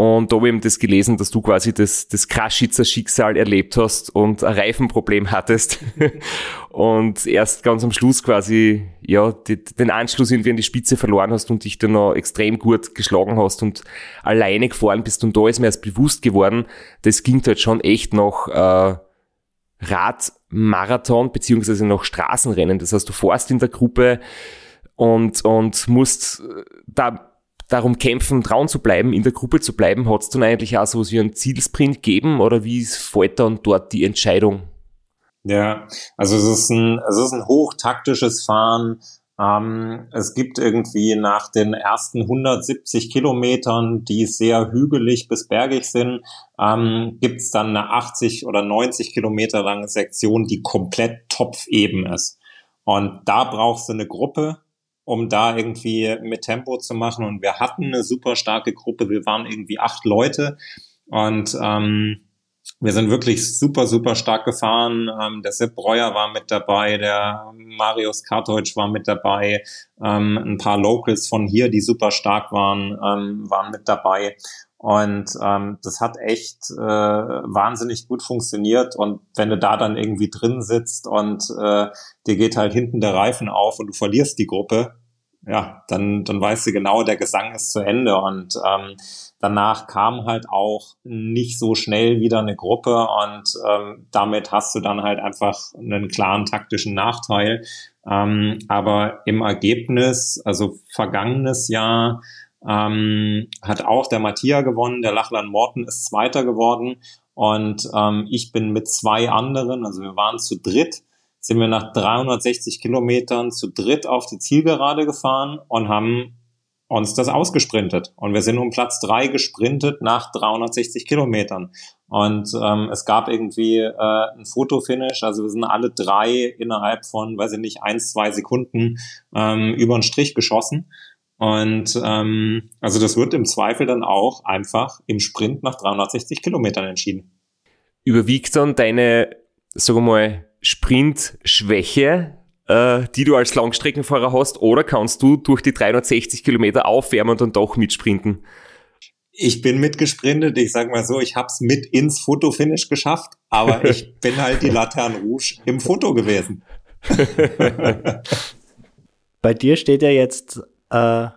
Und da habe ich eben das gelesen, dass du quasi das, das Kraschitzer Schicksal erlebt hast und ein Reifenproblem hattest. und erst ganz am Schluss quasi, ja, die, den Anschluss irgendwie an die Spitze verloren hast und dich dann noch extrem gut geschlagen hast und alleine gefahren bist. Und da ist mir erst bewusst geworden, das ging halt schon echt noch, äh, Radmarathon beziehungsweise noch Straßenrennen. Das heißt, du fährst in der Gruppe und, und musst äh, da darum kämpfen, trauen zu bleiben, in der Gruppe zu bleiben? Hat es dann eigentlich auch so wie einen Zielsprint geben oder wie fällt dann dort die Entscheidung? Ja, also es ist ein, es ist ein hochtaktisches Fahren. Ähm, es gibt irgendwie nach den ersten 170 Kilometern, die sehr hügelig bis bergig sind, ähm, gibt es dann eine 80 oder 90 Kilometer lange Sektion, die komplett topfeben ist. Und da brauchst du eine Gruppe, um da irgendwie mit Tempo zu machen. Und wir hatten eine super starke Gruppe. Wir waren irgendwie acht Leute und ähm, wir sind wirklich super, super stark gefahren. Ähm, der Sepp Breuer war mit dabei, der Marius Karteutsch war mit dabei, ähm, ein paar Locals von hier, die super stark waren, ähm, waren mit dabei. Und ähm, das hat echt äh, wahnsinnig gut funktioniert. Und wenn du da dann irgendwie drin sitzt und äh, dir geht halt hinten der Reifen auf und du verlierst die Gruppe, ja, dann, dann weißt du genau, der Gesang ist zu Ende. Und ähm, danach kam halt auch nicht so schnell wieder eine Gruppe und ähm, damit hast du dann halt einfach einen klaren taktischen Nachteil. Ähm, aber im Ergebnis, also vergangenes Jahr, ähm, hat auch der Matthias gewonnen, der Lachlan Morton ist Zweiter geworden und ähm, ich bin mit zwei anderen, also wir waren zu dritt, sind wir nach 360 Kilometern zu dritt auf die Zielgerade gefahren und haben uns das ausgesprintet. Und wir sind um Platz drei gesprintet nach 360 Kilometern. Und ähm, es gab irgendwie äh, ein Fotofinish, also wir sind alle drei innerhalb von, weiß ich nicht, eins, zwei Sekunden ähm, über den Strich geschossen. Und ähm, also das wird im Zweifel dann auch einfach im Sprint nach 360 Kilometern entschieden. Überwiegt dann deine, sagen wir mal, Sprintschwäche, äh, die du als Langstreckenfahrer hast, oder kannst du durch die 360 Kilometer aufwärmen und dann doch mitsprinten? Ich bin mitgesprintet, ich sag mal so, ich hab's mit ins Fotofinish geschafft, aber ich bin halt die Laterne Rouge im Foto gewesen. Bei dir steht ja jetzt äh,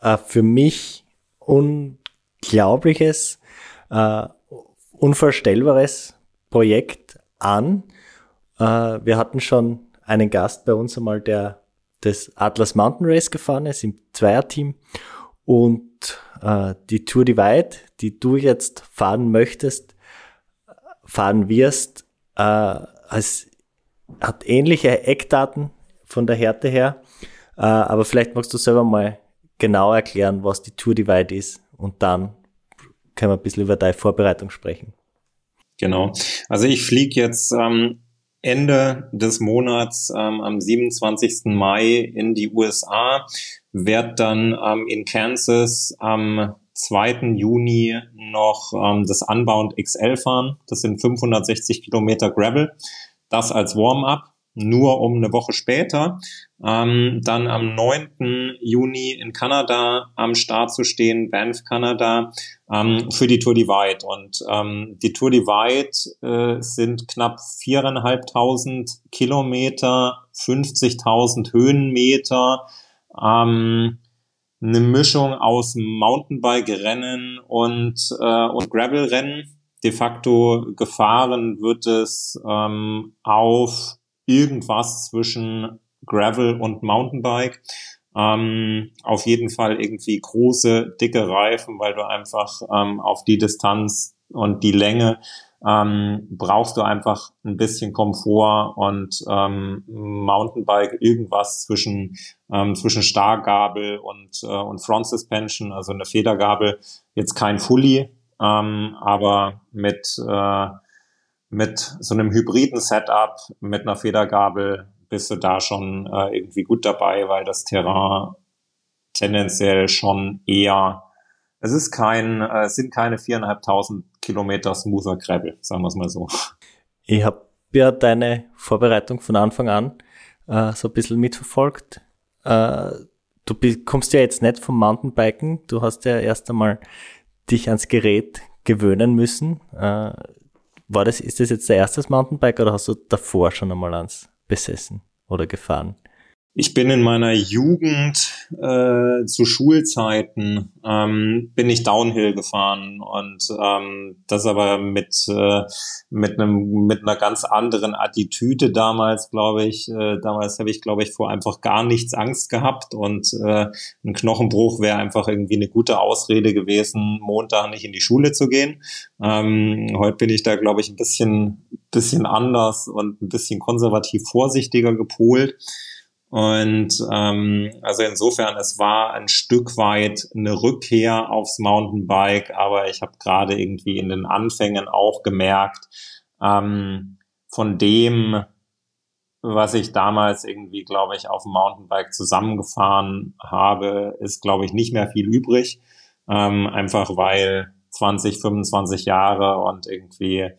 äh, für mich unglaubliches, äh, unvorstellbares Projekt an. Äh, wir hatten schon einen Gast bei uns einmal, der das Atlas Mountain Race gefahren ist im Zweierteam und äh, die Tour Divide, die du jetzt fahren möchtest, fahren wirst, äh, als, hat ähnliche Eckdaten von der Härte her, äh, aber vielleicht magst du selber mal genau erklären, was die Tour Divide ist und dann können wir ein bisschen über deine Vorbereitung sprechen. Genau. Also ich fliege jetzt ähm, Ende des Monats ähm, am 27. Mai in die USA, werde dann ähm, in Kansas am 2. Juni noch ähm, das Unbound XL fahren. Das sind 560 Kilometer Gravel. Das als Warm-up nur um eine Woche später, ähm, dann am 9. Juni in Kanada am Start zu stehen, Banff, Kanada, ähm, für die Tour Divide. Und ähm, die Tour Divide äh, sind knapp viereinhalbtausend Kilometer, 50.000 Höhenmeter, ähm, eine Mischung aus Mountainbike-Rennen und, äh, und Gravel-Rennen. De facto gefahren wird es ähm, auf irgendwas zwischen Gravel und Mountainbike. Ähm, auf jeden Fall irgendwie große, dicke Reifen, weil du einfach ähm, auf die Distanz und die Länge ähm, brauchst du einfach ein bisschen Komfort und ähm, Mountainbike irgendwas zwischen ähm, zwischen Stargabel und äh, und Front Suspension, also eine Federgabel, jetzt kein Fully, ähm, aber mit äh, mit so einem hybriden Setup, mit einer Federgabel bist du da schon äh, irgendwie gut dabei, weil das Terrain tendenziell schon eher, es ist kein, äh, es sind keine viereinhalbtausend Kilometer smoother Gravel, sagen wir es mal so. Ich habe ja deine Vorbereitung von Anfang an äh, so ein bisschen mitverfolgt. Äh, du kommst ja jetzt nicht vom Mountainbiken, du hast ja erst einmal dich ans Gerät gewöhnen müssen. War das, ist das jetzt der erste Mountainbike oder hast du davor schon einmal eins besessen oder gefahren? Ich bin in meiner Jugend äh, zu Schulzeiten ähm, bin ich Downhill gefahren und ähm, das aber mit äh, mit einem mit einer ganz anderen Attitüde damals, glaube ich. Äh, damals habe ich, glaube ich, vor einfach gar nichts Angst gehabt und äh, ein Knochenbruch wäre einfach irgendwie eine gute Ausrede gewesen, Montag nicht in die Schule zu gehen. Ähm, heute bin ich da, glaube ich, ein bisschen bisschen anders und ein bisschen konservativ vorsichtiger gepolt. Und ähm, also insofern, es war ein Stück weit eine Rückkehr aufs Mountainbike, aber ich habe gerade irgendwie in den Anfängen auch gemerkt, ähm, von dem, was ich damals irgendwie, glaube ich, auf dem Mountainbike zusammengefahren habe, ist, glaube ich, nicht mehr viel übrig. Ähm, einfach weil 20, 25 Jahre und irgendwie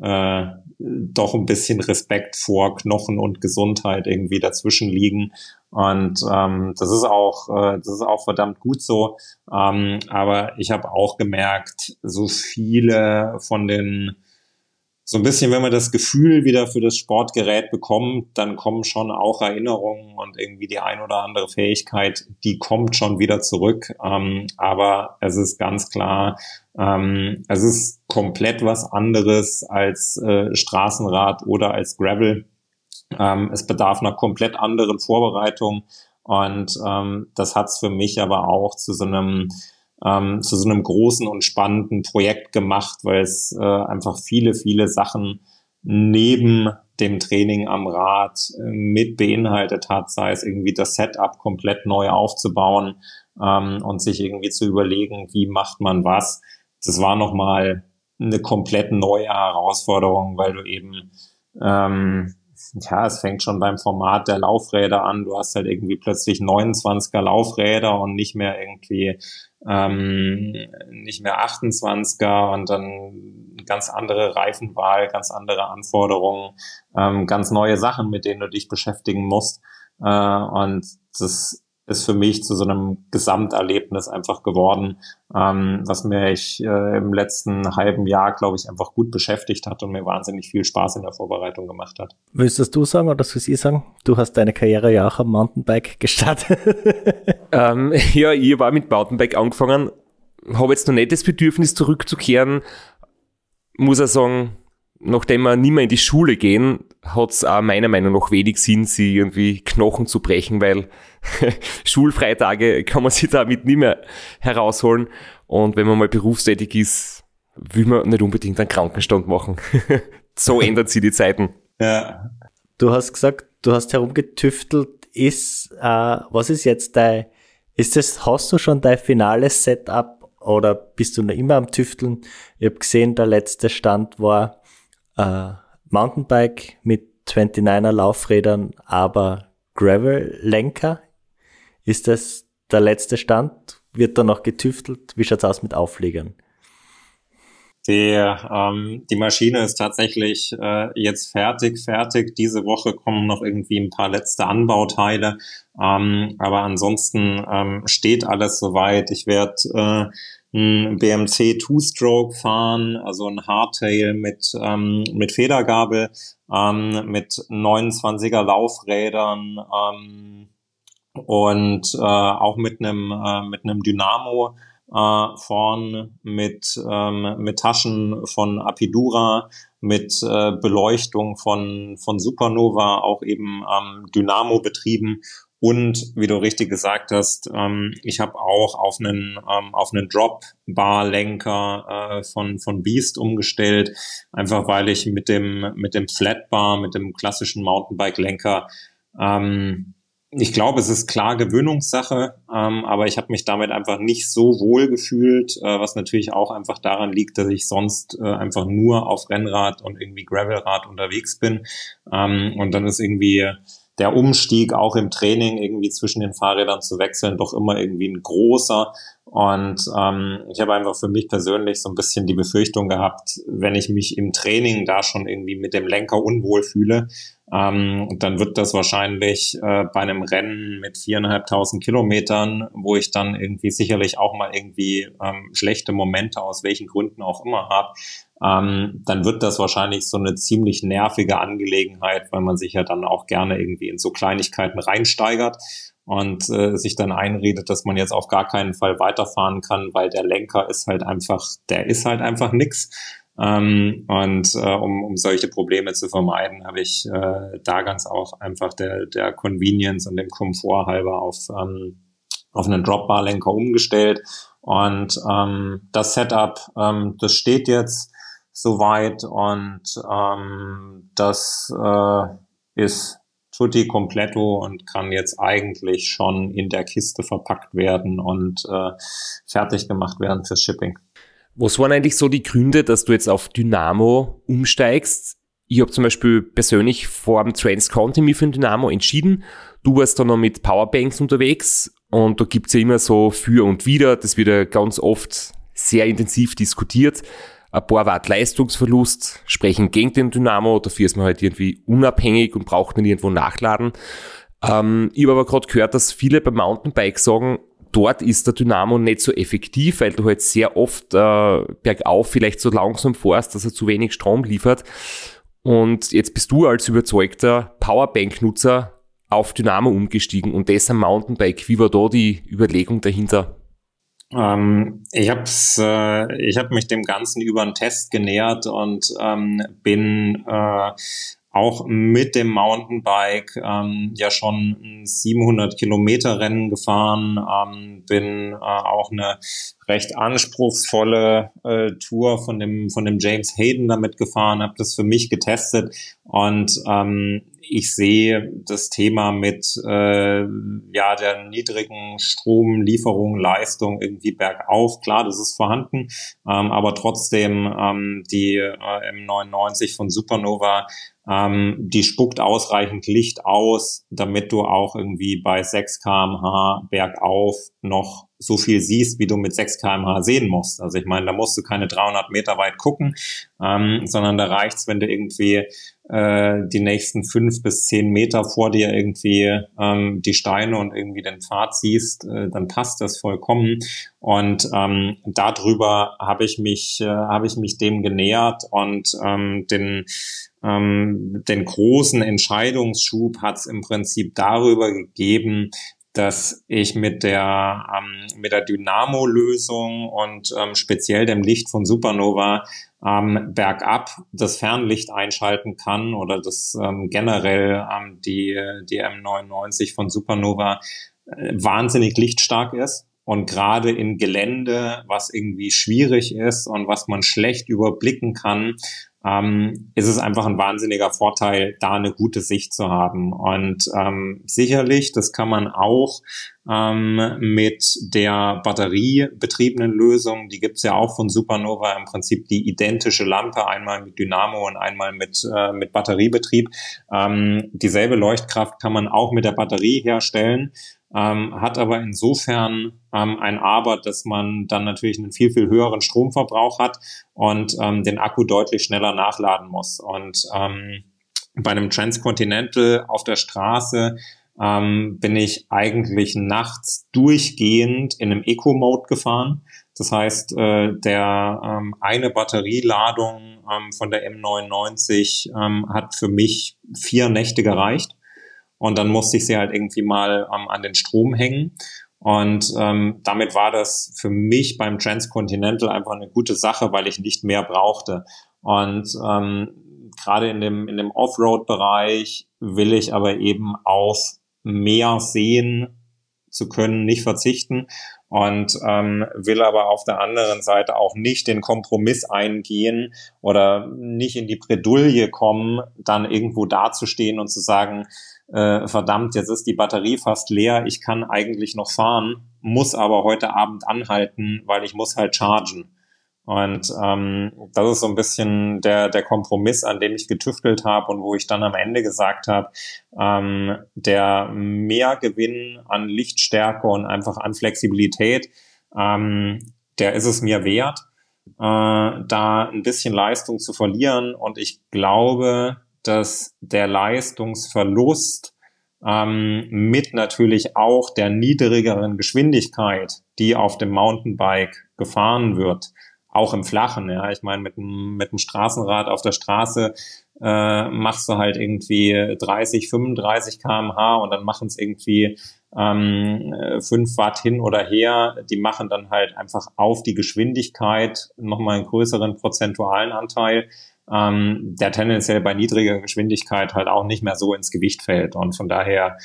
äh, doch ein bisschen Respekt vor Knochen und Gesundheit irgendwie dazwischen liegen. Und ähm, das ist auch, äh, das ist auch verdammt gut so. Ähm, aber ich habe auch gemerkt, so viele von den so ein bisschen, wenn man das Gefühl wieder für das Sportgerät bekommt, dann kommen schon auch Erinnerungen und irgendwie die ein oder andere Fähigkeit, die kommt schon wieder zurück. Ähm, aber es ist ganz klar, ähm, es ist komplett was anderes als äh, Straßenrad oder als Gravel. Ähm, es bedarf einer komplett anderen Vorbereitung und ähm, das hat es für mich aber auch zu so einem ähm, zu so einem großen und spannenden Projekt gemacht, weil es äh, einfach viele, viele Sachen neben dem Training am Rad äh, mit beinhaltet hat, sei es irgendwie das Setup komplett neu aufzubauen ähm, und sich irgendwie zu überlegen, wie macht man was. Das war nochmal eine komplett neue Herausforderung, weil du eben ähm, ja, es fängt schon beim Format der Laufräder an. Du hast halt irgendwie plötzlich 29er Laufräder und nicht mehr irgendwie ähm, nicht mehr 28er und dann ganz andere Reifenwahl, ganz andere Anforderungen, ähm, ganz neue Sachen, mit denen du dich beschäftigen musst. Äh, und das ist für mich zu so einem Gesamterlebnis einfach geworden, ähm, was mich äh, im letzten halben Jahr, glaube ich, einfach gut beschäftigt hat und mir wahnsinnig viel Spaß in der Vorbereitung gemacht hat. Willst das du sagen oder soll ich sagen? Du hast deine Karriere ja auch am Mountainbike gestartet. ähm, ja, ich war mit Mountainbike angefangen, habe jetzt noch nicht das Bedürfnis zurückzukehren, muss er sagen, nachdem wir nicht mehr in die Schule gehen, hat es auch meiner Meinung nach wenig Sinn, sie irgendwie Knochen zu brechen, weil Schulfreitage kann man sich damit nicht mehr herausholen. Und wenn man mal berufstätig ist, will man nicht unbedingt einen Krankenstand machen. so ändern sich die Zeiten. Ja. Du hast gesagt, du hast herumgetüftelt. Ist, äh, was ist jetzt dein, ist das, hast du schon dein finales Setup oder bist du noch immer am Tüfteln? Ich habe gesehen, der letzte Stand war äh, Mountainbike mit 29er Laufrädern, aber Gravel-Lenker. Ist das der letzte Stand? Wird da noch getüftelt? Wie schaut's aus mit Auflegern? Die, ähm, die Maschine ist tatsächlich äh, jetzt fertig, fertig. Diese Woche kommen noch irgendwie ein paar letzte Anbauteile. Ähm, aber ansonsten ähm, steht alles soweit. Ich werde äh, ein BMC Two-Stroke fahren, also ein Hardtail mit, ähm, mit Federgabel, ähm, mit 29er Laufrädern ähm, und äh, auch mit einem äh, mit einem Dynamo äh, vorn mit ähm, mit Taschen von Apidura mit äh, Beleuchtung von von Supernova auch eben ähm, Dynamo betrieben. Und wie du richtig gesagt hast, ähm, ich habe auch auf einen ähm, auf einen Drop-Bar-Lenker äh, von von Beast umgestellt, einfach weil ich mit dem mit dem Flatbar, mit dem klassischen Mountainbike-Lenker ähm, ich glaube, es ist klar Gewöhnungssache, ähm, aber ich habe mich damit einfach nicht so wohl gefühlt, äh, was natürlich auch einfach daran liegt, dass ich sonst äh, einfach nur auf Rennrad und irgendwie Gravelrad unterwegs bin. Ähm, und dann ist irgendwie der Umstieg auch im Training irgendwie zwischen den Fahrrädern zu wechseln doch immer irgendwie ein großer. Und ähm, ich habe einfach für mich persönlich so ein bisschen die Befürchtung gehabt, wenn ich mich im Training da schon irgendwie mit dem Lenker unwohl fühle, ähm, dann wird das wahrscheinlich äh, bei einem Rennen mit viereinhalbtausend Kilometern, wo ich dann irgendwie sicherlich auch mal irgendwie ähm, schlechte Momente aus welchen Gründen auch immer habe, ähm, dann wird das wahrscheinlich so eine ziemlich nervige Angelegenheit, weil man sich ja dann auch gerne irgendwie in so Kleinigkeiten reinsteigert und äh, sich dann einredet, dass man jetzt auf gar keinen Fall weiterfahren kann, weil der Lenker ist halt einfach, der ist halt einfach nix. Ähm, und äh, um, um solche Probleme zu vermeiden, habe ich äh, da ganz auch einfach der, der Convenience und dem Komfort halber auf, ähm, auf einen Dropbar-Lenker umgestellt. Und ähm, das Setup, ähm, das steht jetzt soweit und ähm, das äh, ist tutti completo und kann jetzt eigentlich schon in der Kiste verpackt werden und äh, fertig gemacht werden fürs Shipping. Was waren eigentlich so die Gründe, dass du jetzt auf Dynamo umsteigst? Ich habe zum Beispiel persönlich vor dem Transconti mich für den Dynamo entschieden. Du warst da noch mit Powerbanks unterwegs und da gibt's ja immer so für und wider. Das wird ja ganz oft sehr intensiv diskutiert ein paar Watt Leistungsverlust sprechen gegen den Dynamo, dafür ist man halt irgendwie unabhängig und braucht nicht irgendwo nachladen. Ähm, ich habe aber gerade gehört, dass viele beim Mountainbike sagen, dort ist der Dynamo nicht so effektiv, weil du halt sehr oft äh, bergauf vielleicht so langsam fährst, dass er zu wenig Strom liefert. Und jetzt bist du als überzeugter Powerbank-Nutzer auf Dynamo umgestiegen und das am Mountainbike. Wie war da die Überlegung dahinter? Ähm, ich habe äh, ich hab mich dem Ganzen über einen Test genähert und ähm, bin äh, auch mit dem Mountainbike ähm, ja schon 700 Kilometer Rennen gefahren, ähm, bin äh, auch eine recht anspruchsvolle äh, Tour von dem von dem James Hayden damit gefahren, habe das für mich getestet und ähm, ich sehe das Thema mit äh, ja der niedrigen Stromlieferung, Leistung irgendwie bergauf. Klar, das ist vorhanden, ähm, aber trotzdem ähm, die äh, M99 von Supernova ähm, die spuckt ausreichend Licht aus, damit du auch irgendwie bei 6 kmh bergauf noch so viel siehst, wie du mit 6 kmh sehen musst. Also ich meine, da musst du keine 300 Meter weit gucken, ähm, sondern da reicht's, wenn du irgendwie äh, die nächsten fünf bis zehn Meter vor dir irgendwie ähm, die Steine und irgendwie den Pfad siehst, äh, dann passt das vollkommen. Und ähm, darüber habe ich mich, äh, habe ich mich dem genähert und ähm, den ähm, den großen Entscheidungsschub hat es im Prinzip darüber gegeben, dass ich mit der ähm, mit der Dynamo-Lösung und ähm, speziell dem Licht von Supernova ähm, bergab das Fernlicht einschalten kann oder das ähm, generell ähm, die die M99 von Supernova äh, wahnsinnig lichtstark ist und gerade in Gelände, was irgendwie schwierig ist und was man schlecht überblicken kann, ähm, ist es einfach ein wahnsinniger Vorteil, da eine gute Sicht zu haben. Und ähm, sicherlich, das kann man auch ähm, mit der batteriebetriebenen Lösung, die gibt's ja auch von Supernova, im Prinzip die identische Lampe, einmal mit Dynamo und einmal mit, äh, mit Batteriebetrieb. Ähm, dieselbe Leuchtkraft kann man auch mit der Batterie herstellen ähm, hat aber insofern ähm, ein Aber, dass man dann natürlich einen viel, viel höheren Stromverbrauch hat und ähm, den Akku deutlich schneller nachladen muss. Und ähm, bei einem Transcontinental auf der Straße ähm, bin ich eigentlich nachts durchgehend in einem Eco-Mode gefahren. Das heißt, äh, der ähm, eine Batterieladung ähm, von der M99 ähm, hat für mich vier Nächte gereicht. Und dann musste ich sie halt irgendwie mal ähm, an den Strom hängen. Und ähm, damit war das für mich beim Transcontinental einfach eine gute Sache, weil ich nicht mehr brauchte. Und ähm, gerade in dem, in dem Offroad-Bereich will ich aber eben auf mehr sehen zu können, nicht verzichten und ähm, will aber auf der anderen Seite auch nicht den Kompromiss eingehen oder nicht in die Bredouille kommen, dann irgendwo dazustehen und zu sagen, äh, verdammt, jetzt ist die Batterie fast leer, ich kann eigentlich noch fahren, muss aber heute Abend anhalten, weil ich muss halt chargen. Und ähm, das ist so ein bisschen der, der Kompromiss, an dem ich getüftelt habe und wo ich dann am Ende gesagt habe, ähm, der Mehrgewinn an Lichtstärke und einfach an Flexibilität, ähm, der ist es mir wert, äh, da ein bisschen Leistung zu verlieren. Und ich glaube, dass der Leistungsverlust ähm, mit natürlich auch der niedrigeren Geschwindigkeit, die auf dem Mountainbike gefahren wird, auch im Flachen, ja, ich meine, mit dem, mit dem Straßenrad auf der Straße äh, machst du halt irgendwie 30, 35 kmh und dann machen es irgendwie ähm, 5 Watt hin oder her. Die machen dann halt einfach auf die Geschwindigkeit nochmal einen größeren prozentualen Anteil ähm, der tendenziell bei niedriger Geschwindigkeit halt auch nicht mehr so ins Gewicht fällt. Und von daher,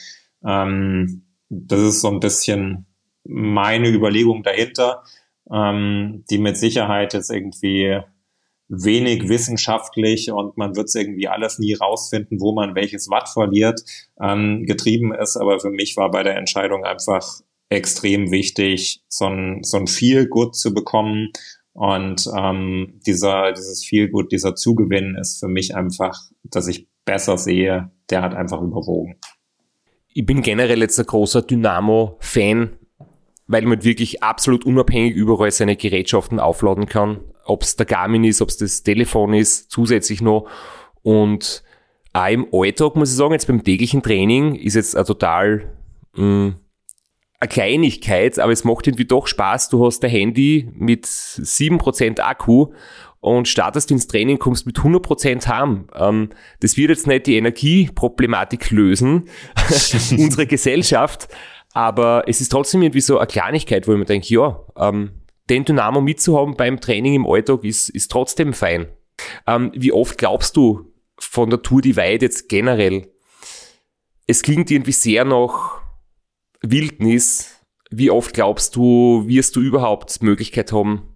ähm, das ist so ein bisschen meine Überlegung dahinter, ähm, die mit Sicherheit jetzt irgendwie wenig wissenschaftlich und man wird es irgendwie alles nie rausfinden, wo man welches Watt verliert, ähm, getrieben ist. Aber für mich war bei der Entscheidung einfach extrem wichtig, so ein, so ein Feel-Good zu bekommen und ähm, dieser, dieses Feelgood, dieser Zugewinn ist für mich einfach, dass ich besser sehe, der hat einfach überwogen. Ich bin generell jetzt ein großer Dynamo-Fan, weil man wirklich absolut unabhängig überall seine Gerätschaften aufladen kann. Ob es der Garmin ist, ob es das Telefon ist, zusätzlich noch. Und auch im Alltag muss ich sagen, jetzt beim täglichen Training ist jetzt ein total mh, mm, eine Kleinigkeit, aber es macht irgendwie doch Spaß. Du hast dein Handy mit 7% Akku und startest ins Training, kommst mit 100% heim. Ähm, das wird jetzt nicht die Energieproblematik lösen, unsere Gesellschaft, aber es ist trotzdem irgendwie so eine Kleinigkeit, wo ich mir denke, ja, ähm, den Dynamo mitzuhaben beim Training im Alltag ist, ist trotzdem fein. Ähm, wie oft glaubst du von der Tour Divide jetzt generell? Es klingt irgendwie sehr nach Wildnis, wie oft glaubst du, wirst du überhaupt Möglichkeit haben,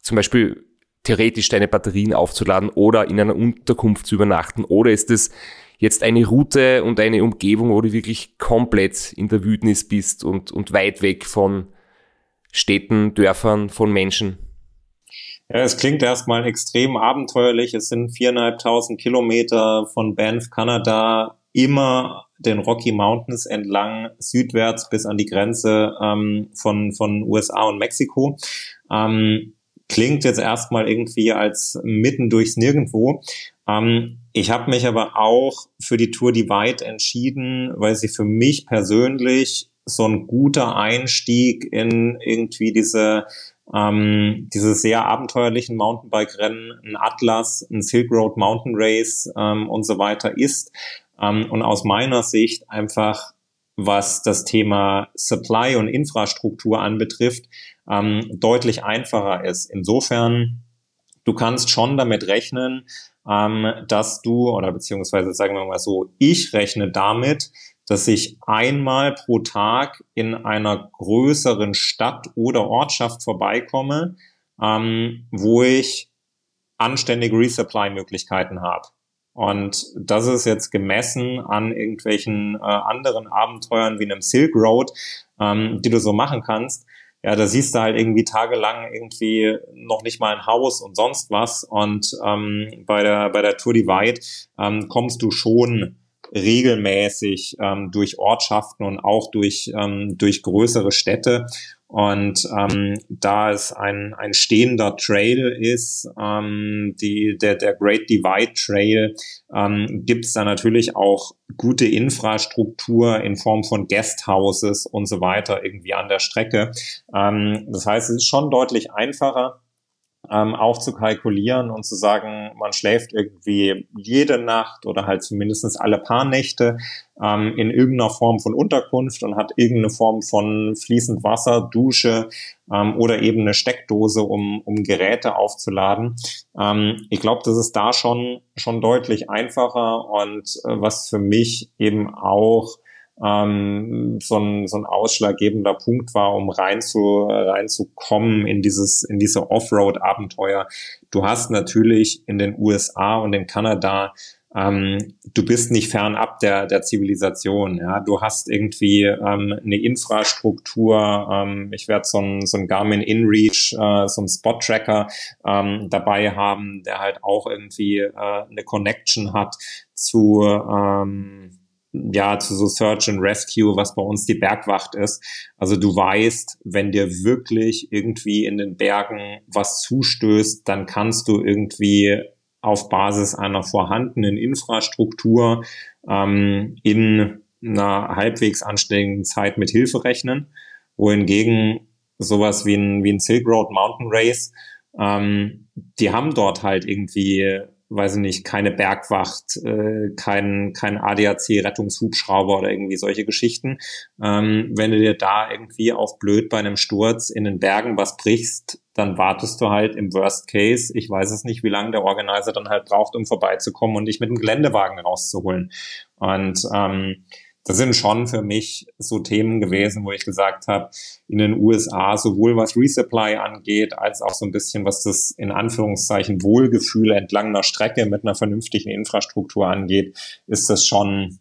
zum Beispiel theoretisch deine Batterien aufzuladen oder in einer Unterkunft zu übernachten? Oder ist es jetzt eine Route und eine Umgebung, wo du wirklich komplett in der Wildnis bist und, und weit weg von Städten, Dörfern, von Menschen? Ja, es klingt erstmal extrem abenteuerlich. Es sind viereinhalbtausend Kilometer von Banff, Kanada, immer den Rocky Mountains entlang südwärts bis an die Grenze ähm, von, von USA und Mexiko. Ähm, klingt jetzt erstmal irgendwie als mitten durchs Nirgendwo. Ähm, ich habe mich aber auch für die Tour Divide entschieden, weil sie für mich persönlich so ein guter Einstieg in irgendwie diese ähm, diese sehr abenteuerlichen Mountainbike-Rennen, ein Atlas, ein Silk Road Mountain Race ähm, und so weiter ist. Ähm, und aus meiner Sicht einfach, was das Thema Supply und Infrastruktur anbetrifft, ähm, deutlich einfacher ist. Insofern, du kannst schon damit rechnen, ähm, dass du, oder beziehungsweise sagen wir mal so, ich rechne damit, dass ich einmal pro Tag in einer größeren Stadt oder Ortschaft vorbeikomme, ähm, wo ich anständige Resupply-Möglichkeiten habe. Und das ist jetzt gemessen an irgendwelchen äh, anderen Abenteuern wie einem Silk Road, ähm, die du so machen kannst. Ja, da siehst du halt irgendwie tagelang irgendwie noch nicht mal ein Haus und sonst was. Und ähm, bei der bei der Tour Divide ähm, kommst du schon regelmäßig ähm, durch Ortschaften und auch durch ähm, durch größere Städte und ähm, da es ein, ein stehender Trail ist, ähm, die, der, der Great Divide Trail, ähm, gibt es da natürlich auch gute Infrastruktur in Form von Guesthouses und so weiter irgendwie an der Strecke. Ähm, das heißt, es ist schon deutlich einfacher ähm, auch zu kalkulieren und zu sagen, man schläft irgendwie jede Nacht oder halt zumindest alle paar Nächte ähm, in irgendeiner Form von Unterkunft und hat irgendeine Form von fließend Wasser, Dusche ähm, oder eben eine Steckdose, um, um Geräte aufzuladen. Ähm, ich glaube, das ist da schon, schon deutlich einfacher und äh, was für mich eben auch ähm, so, ein, so ein ausschlaggebender Punkt war, um rein zu, reinzukommen in dieses, in diese Offroad-Abenteuer. Du hast natürlich in den USA und in Kanada ähm, du bist nicht fernab der, der Zivilisation. Ja? Du hast irgendwie ähm, eine Infrastruktur. Ähm, ich werde so ein, so ein Garmin InReach, äh, so ein Spot-Tracker ähm, dabei haben, der halt auch irgendwie äh, eine Connection hat zu ähm, ja, zu so Search and Rescue, was bei uns die Bergwacht ist. Also du weißt, wenn dir wirklich irgendwie in den Bergen was zustößt, dann kannst du irgendwie auf Basis einer vorhandenen Infrastruktur ähm, in einer halbwegs anständigen Zeit mit Hilfe rechnen, wohingegen sowas wie ein, wie ein Silk Road Mountain Race, ähm, die haben dort halt irgendwie weiß ich nicht, keine Bergwacht, äh, kein, kein ADAC-Rettungshubschrauber oder irgendwie solche Geschichten. Ähm, wenn du dir da irgendwie auf blöd bei einem Sturz in den Bergen was brichst, dann wartest du halt im Worst Case, ich weiß es nicht, wie lange der Organizer dann halt braucht, um vorbeizukommen und dich mit dem Geländewagen rauszuholen. Und ähm, das sind schon für mich so Themen gewesen, wo ich gesagt habe, in den USA, sowohl was Resupply angeht, als auch so ein bisschen, was das in Anführungszeichen Wohlgefühl entlang einer Strecke mit einer vernünftigen Infrastruktur angeht, ist das schon,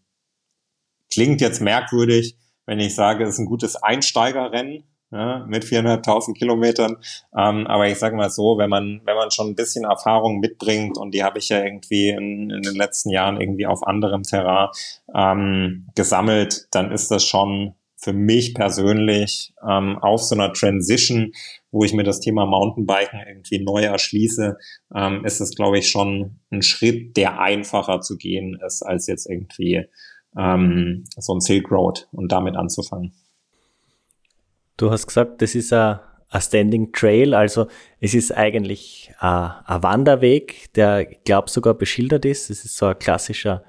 klingt jetzt merkwürdig, wenn ich sage, es ist ein gutes Einsteigerrennen, ja, mit 400.000 Kilometern. Ähm, aber ich sage mal so, wenn man, wenn man schon ein bisschen Erfahrung mitbringt und die habe ich ja irgendwie in, in den letzten Jahren irgendwie auf anderem Terrain ähm, gesammelt, dann ist das schon für mich persönlich ähm, auf so einer Transition, wo ich mir das Thema Mountainbiken irgendwie neu erschließe, ähm, ist es, glaube ich, schon ein Schritt, der einfacher zu gehen ist, als jetzt irgendwie ähm, so ein Silk Road und damit anzufangen. Du hast gesagt, das ist ein, Standing Trail, also es ist eigentlich ein, ein Wanderweg, der, glaube sogar beschildert ist. Es ist so ein klassischer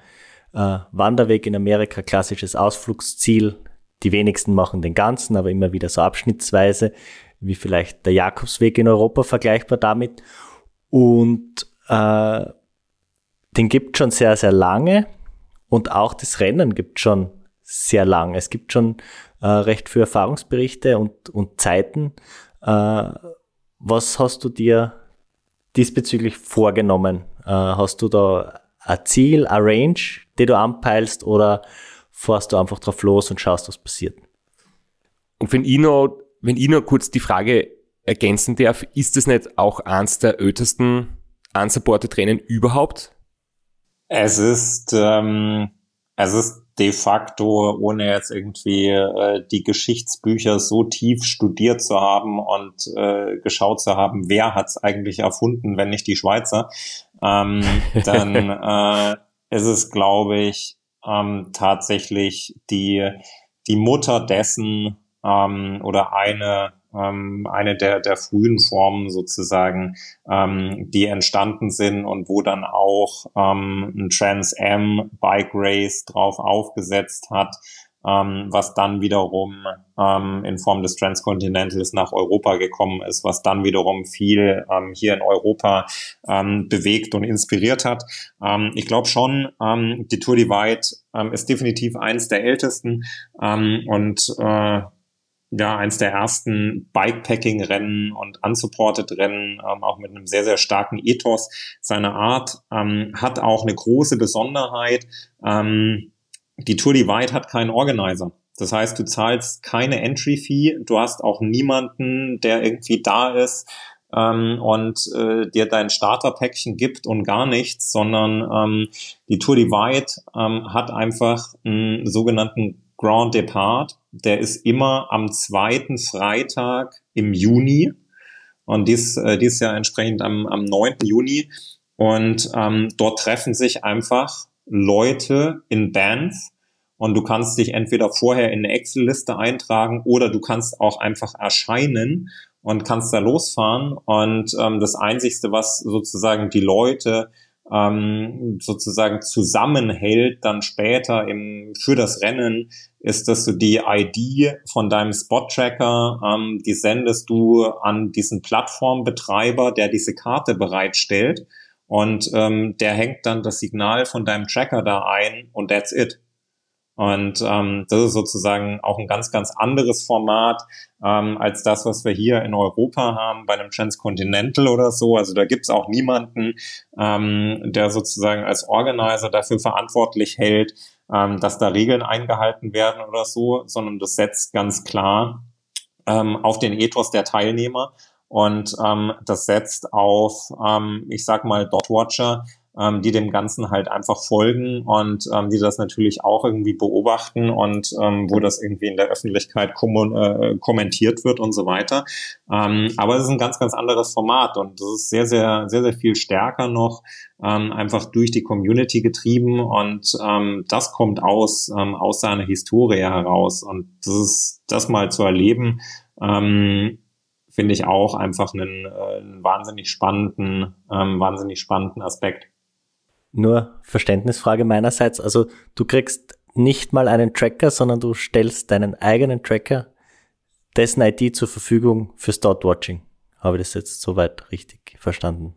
äh, Wanderweg in Amerika, klassisches Ausflugsziel. Die wenigsten machen den ganzen, aber immer wieder so abschnittsweise, wie vielleicht der Jakobsweg in Europa vergleichbar damit. Und äh, den gibt schon sehr, sehr lange und auch das Rennen gibt schon sehr lang. Es gibt schon äh, recht viele Erfahrungsberichte und, und Zeiten. Äh, was hast du dir diesbezüglich vorgenommen? Äh, hast du da ein Ziel, ein Range, die du anpeilst oder fährst du einfach drauf los und schaust, was passiert? Und wenn ich noch, wenn ich noch kurz die Frage ergänzen darf, ist das nicht auch eins der ältesten unsupported Rennen überhaupt? Es ist, ähm, es ist de facto, ohne jetzt irgendwie äh, die Geschichtsbücher so tief studiert zu haben und äh, geschaut zu haben, wer hat's eigentlich erfunden, wenn nicht die Schweizer, ähm, dann äh, ist es, glaube ich, ähm, tatsächlich die, die Mutter dessen ähm, oder eine ähm, eine der, der frühen Formen sozusagen, ähm, die entstanden sind und wo dann auch ähm, ein Trans Am Bike Race drauf aufgesetzt hat, ähm, was dann wiederum ähm, in Form des Transcontinentals nach Europa gekommen ist, was dann wiederum viel ähm, hier in Europa ähm, bewegt und inspiriert hat. Ähm, ich glaube schon, ähm, die Tour Divide ist definitiv eins der ältesten und äh, ja, eins der ersten Bikepacking-Rennen und unsupported-Rennen, ähm, auch mit einem sehr, sehr starken Ethos seiner Art, ähm, hat auch eine große Besonderheit. Ähm, die Tour Divide hat keinen Organizer. Das heißt, du zahlst keine Entry-Fee, du hast auch niemanden, der irgendwie da ist ähm, und äh, dir dein Starterpäckchen gibt und gar nichts, sondern ähm, die Tour Divide ähm, hat einfach einen sogenannten Grand Depart. Der ist immer am zweiten Freitag im Juni und dies, äh, dies Jahr entsprechend am, am 9. Juni. Und ähm, dort treffen sich einfach Leute in Banff und du kannst dich entweder vorher in eine Excel-Liste eintragen oder du kannst auch einfach erscheinen und kannst da losfahren. Und ähm, das Einzigste, was sozusagen die Leute ähm, sozusagen zusammenhält, dann später im, für das Rennen, ist, dass du die ID von deinem Spot-Tracker, ähm, die sendest du an diesen Plattformbetreiber, der diese Karte bereitstellt. Und ähm, der hängt dann das Signal von deinem Tracker da ein und that's it. Und ähm, das ist sozusagen auch ein ganz, ganz anderes Format ähm, als das, was wir hier in Europa haben bei einem Transcontinental oder so. Also da gibt's auch niemanden, ähm, der sozusagen als Organizer dafür verantwortlich hält, ähm, dass da Regeln eingehalten werden oder so, sondern das setzt ganz klar ähm, auf den Ethos der Teilnehmer und ähm, das setzt auf, ähm, ich sag mal, Dotwatcher, ähm, die dem Ganzen halt einfach folgen und ähm, die das natürlich auch irgendwie beobachten und ähm, wo das irgendwie in der Öffentlichkeit kom äh, kommentiert wird und so weiter. Ähm, aber es ist ein ganz, ganz anderes Format und das ist sehr, sehr, sehr, sehr viel stärker noch ähm, einfach durch die Community getrieben und ähm, das kommt aus, ähm, aus seiner Historie heraus und das ist das mal zu erleben, ähm, finde ich auch einfach einen, äh, einen wahnsinnig spannenden, ähm, wahnsinnig spannenden Aspekt. Nur Verständnisfrage meinerseits. Also du kriegst nicht mal einen Tracker, sondern du stellst deinen eigenen Tracker, dessen ID zur Verfügung für Start Watching. Habe ich das jetzt soweit richtig verstanden?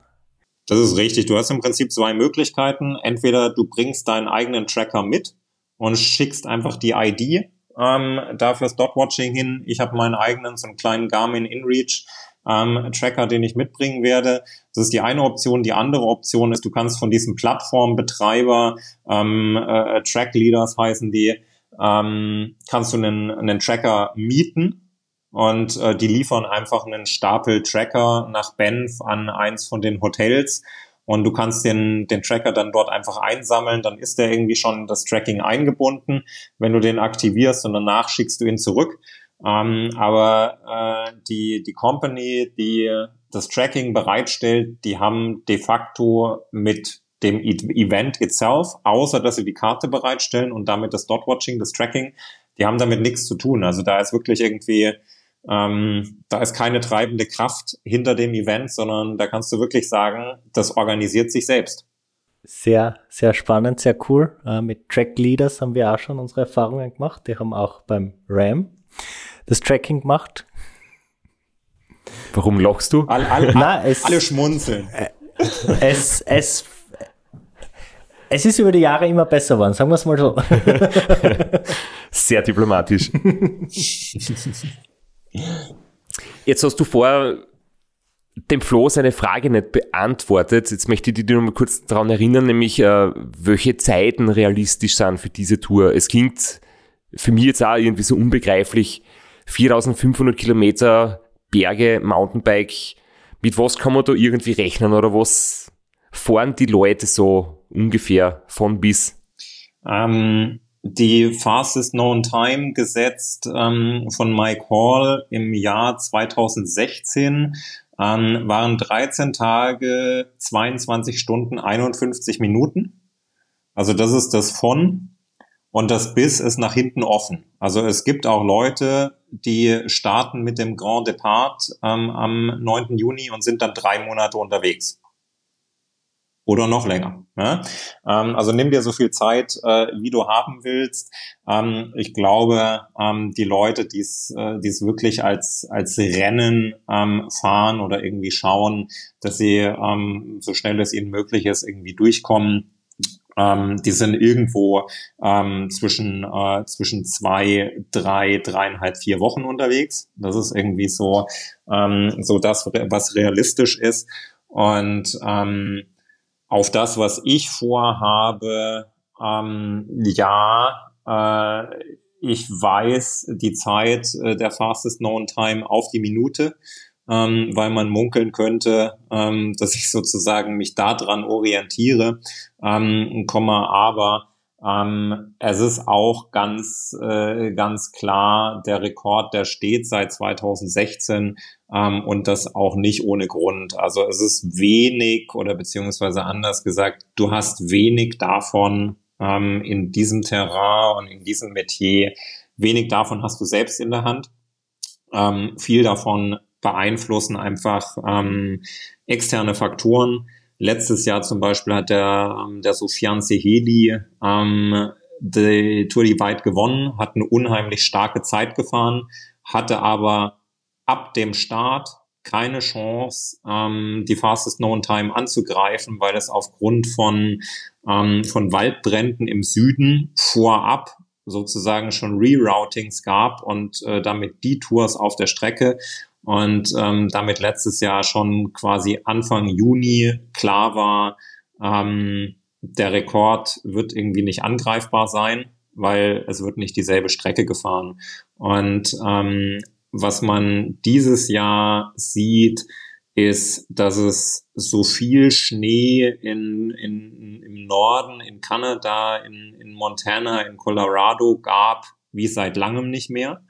Das ist richtig. Du hast im Prinzip zwei Möglichkeiten. Entweder du bringst deinen eigenen Tracker mit und schickst einfach die ID ähm, dafür Start Watching hin. Ich habe meinen eigenen, so einen kleinen Garmin InReach ähm, Tracker, den ich mitbringen werde. Das ist die eine Option. Die andere Option ist, du kannst von diesem Plattformbetreiber, ähm, äh, Track Leaders heißen die, ähm, kannst du einen, einen Tracker mieten und äh, die liefern einfach einen Stapel Tracker nach Banff an eins von den Hotels und du kannst den, den Tracker dann dort einfach einsammeln, dann ist der irgendwie schon das Tracking eingebunden. Wenn du den aktivierst und danach schickst du ihn zurück, ähm, aber äh, die, die Company, die das Tracking bereitstellt, die haben de facto mit dem e Event itself, außer dass sie die Karte bereitstellen und damit das Dot-Watching, das Tracking, die haben damit nichts zu tun. Also da ist wirklich irgendwie Ähm, da ist keine treibende Kraft hinter dem Event, sondern da kannst du wirklich sagen, das organisiert sich selbst. Sehr, sehr spannend, sehr cool. Äh, mit Track Leaders haben wir auch schon unsere Erfahrungen gemacht. Die haben auch beim RAM das Tracking gemacht. Warum lachst du? All, all, Nein, es, alle schmunzeln. Es, es, es ist über die Jahre immer besser geworden, sagen wir es mal so. Sehr diplomatisch. Jetzt hast du vor dem Flo seine Frage nicht beantwortet. Jetzt möchte ich dich nur mal kurz daran erinnern, nämlich äh, welche Zeiten realistisch sind für diese Tour. Es klingt für mich jetzt auch irgendwie so unbegreiflich. 4500 Kilometer Berge, Mountainbike. Mit was kann man da irgendwie rechnen oder was fahren die Leute so ungefähr von bis? Ähm, die Fastest Known Time gesetzt ähm, von Mike Hall im Jahr 2016 ähm, waren 13 Tage, 22 Stunden, 51 Minuten. Also das ist das von und das bis ist nach hinten offen. Also es gibt auch Leute, die starten mit dem Grand Depart ähm, am 9. Juni und sind dann drei Monate unterwegs oder noch länger. Ja? Ähm, also nimm dir so viel Zeit, äh, wie du haben willst. Ähm, ich glaube, ähm, die Leute, die es äh, die's wirklich als, als Rennen ähm, fahren oder irgendwie schauen, dass sie ähm, so schnell es ihnen möglich ist, irgendwie durchkommen, ähm, die sind irgendwo ähm, zwischen, äh, zwischen zwei, drei, dreieinhalb, vier Wochen unterwegs. Das ist irgendwie so, ähm, so das, was realistisch ist. Und ähm, auf das, was ich vorhabe, ähm, ja, äh, ich weiß die Zeit äh, der Fastest Known Time auf die Minute, ähm, weil man munkeln könnte, ähm, dass ich sozusagen mich daran orientiere, ähm, komme aber ähm, es ist auch ganz, äh, ganz klar, der Rekord, der steht seit 2016 ähm, und das auch nicht ohne Grund. Also es ist wenig oder beziehungsweise anders gesagt, du hast wenig davon ähm, in diesem Terrain und in diesem Metier. Wenig davon hast du selbst in der Hand. Ähm, viel davon beeinflussen einfach ähm, externe Faktoren. Letztes Jahr zum Beispiel hat der, ähm, der Sofian Seheli ähm, die Tour Divide gewonnen, hat eine unheimlich starke Zeit gefahren, hatte aber ab dem Start keine Chance, ähm, die Fastest Known Time anzugreifen, weil es aufgrund von, ähm, von Waldbränden im Süden vorab sozusagen schon Reroutings gab und äh, damit die Tours auf der Strecke und ähm, damit letztes Jahr schon quasi Anfang Juni klar war, ähm, der Rekord wird irgendwie nicht angreifbar sein, weil es wird nicht dieselbe Strecke gefahren. Und ähm, was man dieses Jahr sieht, ist, dass es so viel Schnee in, in, im Norden, in Kanada, in, in Montana, in Colorado gab, wie seit langem nicht mehr.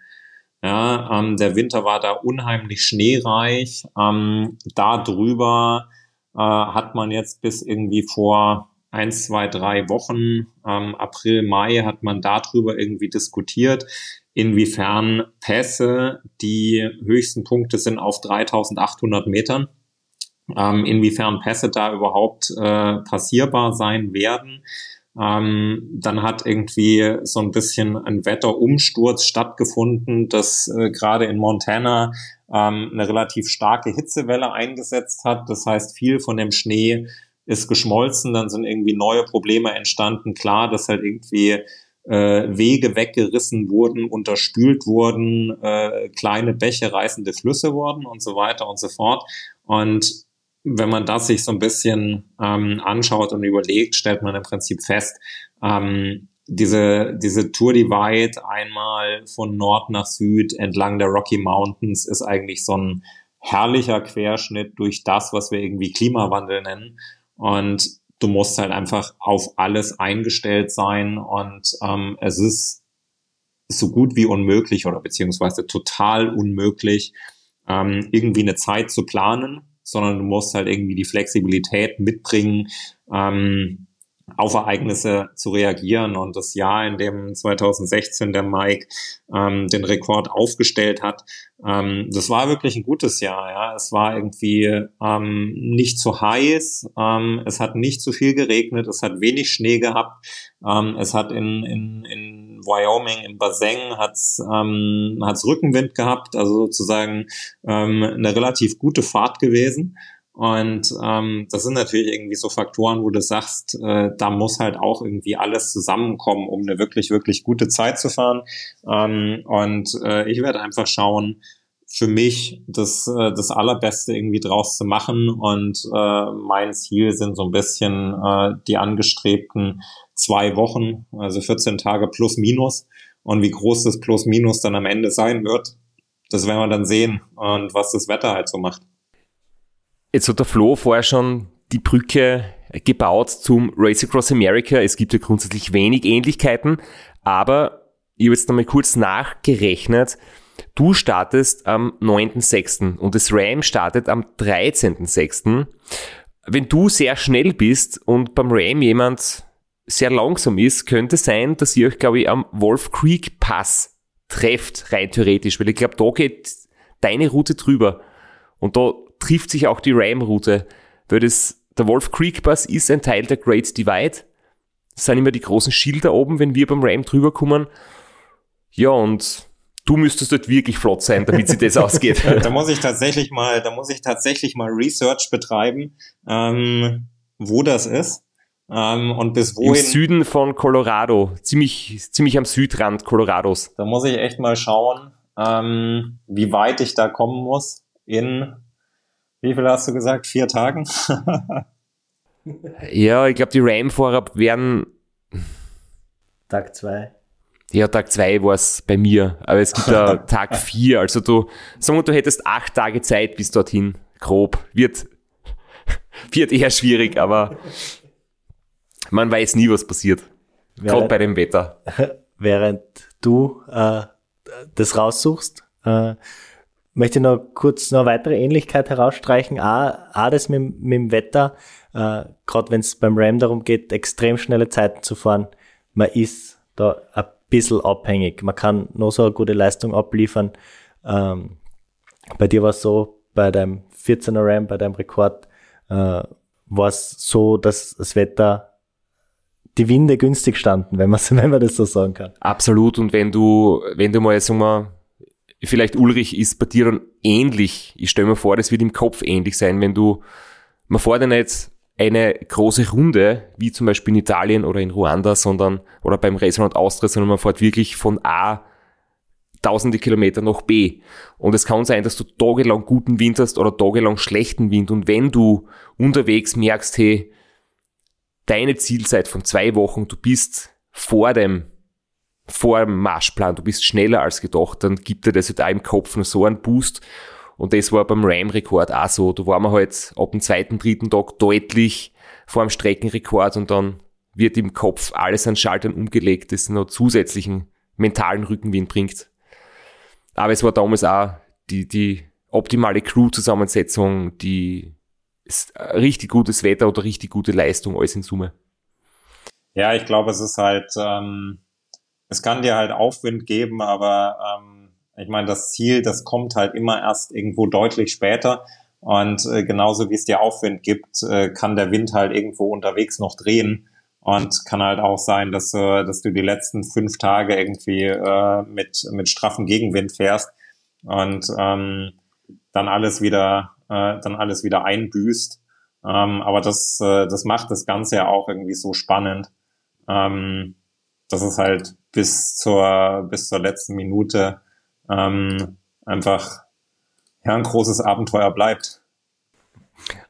Ja, ähm, der Winter war da unheimlich schneereich. Ähm, da drüber äh, hat man jetzt bis irgendwie vor eins, zwei, drei Wochen, ähm, April, Mai, hat man darüber irgendwie diskutiert, inwiefern Pässe, die höchsten Punkte sind auf 3800 Metern, ähm, inwiefern Pässe da überhaupt äh, passierbar sein werden. Ähm, dann hat irgendwie so ein bisschen ein Wetterumsturz stattgefunden, das äh, gerade in Montana ähm, eine relativ starke Hitzewelle eingesetzt hat. Das heißt, viel von dem Schnee ist geschmolzen, dann sind irgendwie neue Probleme entstanden. Klar, dass halt irgendwie äh, Wege weggerissen wurden, unterspült wurden, äh, kleine Bäche reißende Flüsse wurden und so weiter und so fort. Und wenn man das sich so ein bisschen ähm, anschaut und überlegt, stellt man im Prinzip fest, ähm, diese, diese Tour Divide einmal von Nord nach Süd entlang der Rocky Mountains ist eigentlich so ein herrlicher Querschnitt durch das, was wir irgendwie Klimawandel nennen. Und du musst halt einfach auf alles eingestellt sein und ähm, es ist so gut wie unmöglich oder beziehungsweise total unmöglich, ähm, irgendwie eine Zeit zu planen sondern du musst halt irgendwie die Flexibilität mitbringen, ähm, auf Ereignisse zu reagieren. Und das Jahr, in dem 2016 der Mike ähm, den Rekord aufgestellt hat, ähm, das war wirklich ein gutes Jahr. Ja, es war irgendwie ähm, nicht zu heiß, ähm, es hat nicht zu viel geregnet, es hat wenig Schnee gehabt, ähm, es hat in, in, in Wyoming im Bassin hat's ähm, hat's Rückenwind gehabt, also sozusagen ähm, eine relativ gute Fahrt gewesen. Und ähm, das sind natürlich irgendwie so Faktoren, wo du sagst, äh, da muss halt auch irgendwie alles zusammenkommen, um eine wirklich, wirklich gute Zeit zu fahren. Ähm, und äh, ich werde einfach schauen, für mich das, äh, das Allerbeste irgendwie draus zu machen. Und äh, mein Ziel sind so ein bisschen äh, die angestrebten zwei Wochen, also 14 Tage plus minus. Und wie groß das plus minus dann am Ende sein wird, das werden wir dann sehen und was das Wetter halt so macht. Jetzt hat der Flo vorher schon die Brücke gebaut zum Race Across America. Es gibt ja grundsätzlich wenig Ähnlichkeiten, aber ich habe jetzt nochmal kurz nachgerechnet. Du startest am 9.6. und das Ram startet am 13.6. Wenn du sehr schnell bist und beim Ram jemand sehr langsam ist, könnte sein, dass ihr euch, glaube ich, am Wolf Creek Pass trefft, rein theoretisch, weil ich glaube, da geht deine Route drüber. Und da trifft sich auch die Ram-Route, weil das, der Wolf Creek Pass ist ein Teil der Great Divide. Das sind immer die großen Schilder oben, wenn wir beim Ram drüber kommen. Ja, und du müsstest dort wirklich flott sein, damit sich das ausgeht. da muss ich tatsächlich mal, da muss ich tatsächlich mal Research betreiben, ähm, wo das ist. Ähm, und bis wohin. Im Süden von Colorado, ziemlich, ziemlich am Südrand Colorados. Da muss ich echt mal schauen, ähm, wie weit ich da kommen muss in wie viel hast du gesagt? Vier Tagen? ja, ich glaube, die Ram-Fahrer werden. Tag zwei. Ja, Tag zwei war es bei mir, aber es gibt ja Tag vier. Also du, sagen wir, du hättest acht Tage Zeit bis dorthin. Grob. Wird, wird eher schwierig, aber man weiß nie, was passiert. Gerade bei dem Wetter. Während du äh, das raussuchst, äh, möchte noch kurz noch eine weitere Ähnlichkeit herausstreichen. A, A das mit, mit dem Wetter, äh, gerade wenn es beim Ram darum geht, extrem schnelle Zeiten zu fahren, man ist da ein bisschen abhängig. Man kann noch so eine gute Leistung abliefern. Ähm, bei dir war es so, bei deinem 14er Ram, bei deinem Rekord, äh, war es so, dass das Wetter die Winde günstig standen, wenn man, wenn man das so sagen kann. Absolut. Und wenn du, wenn du mal, sagen wir, vielleicht Ulrich ist bei dir dann ähnlich. Ich stelle mir vor, das wird im Kopf ähnlich sein, wenn du, man fährt ja nicht eine große Runde, wie zum Beispiel in Italien oder in Ruanda, sondern, oder beim Restaurant Austria, sondern man fährt wirklich von A tausende Kilometer nach B. Und es kann sein, dass du tagelang guten Wind hast oder tagelang schlechten Wind. Und wenn du unterwegs merkst, hey, deine Zielzeit von zwei Wochen, du bist vor dem vor dem Marschplan, du bist schneller als gedacht, dann gibt dir das halt auch im Kopf noch so einen Boost. Und das war beim Ram-Rekord auch so. Da waren wir halt ab dem zweiten, dritten Tag deutlich vor dem Streckenrekord und dann wird im Kopf alles an Schaltern umgelegt, das noch zusätzlichen mentalen Rückenwind bringt. Aber es war damals auch die, die optimale Crew-Zusammensetzung, die richtig gutes Wetter oder richtig gute Leistung, alles in Summe. Ja, ich glaube, es ist halt, ähm, es kann dir halt Aufwind geben, aber ähm, ich meine, das Ziel, das kommt halt immer erst irgendwo deutlich später. Und äh, genauso wie es dir Aufwind gibt, äh, kann der Wind halt irgendwo unterwegs noch drehen. Und kann halt auch sein, dass, äh, dass du die letzten fünf Tage irgendwie äh, mit, mit straffen Gegenwind fährst und ähm, dann alles wieder, äh, dann alles wieder einbüßt. Ähm, aber das, äh, das macht das Ganze ja auch irgendwie so spannend. Ähm, dass es halt bis zur, bis zur letzten Minute ähm, einfach ja, ein großes Abenteuer bleibt.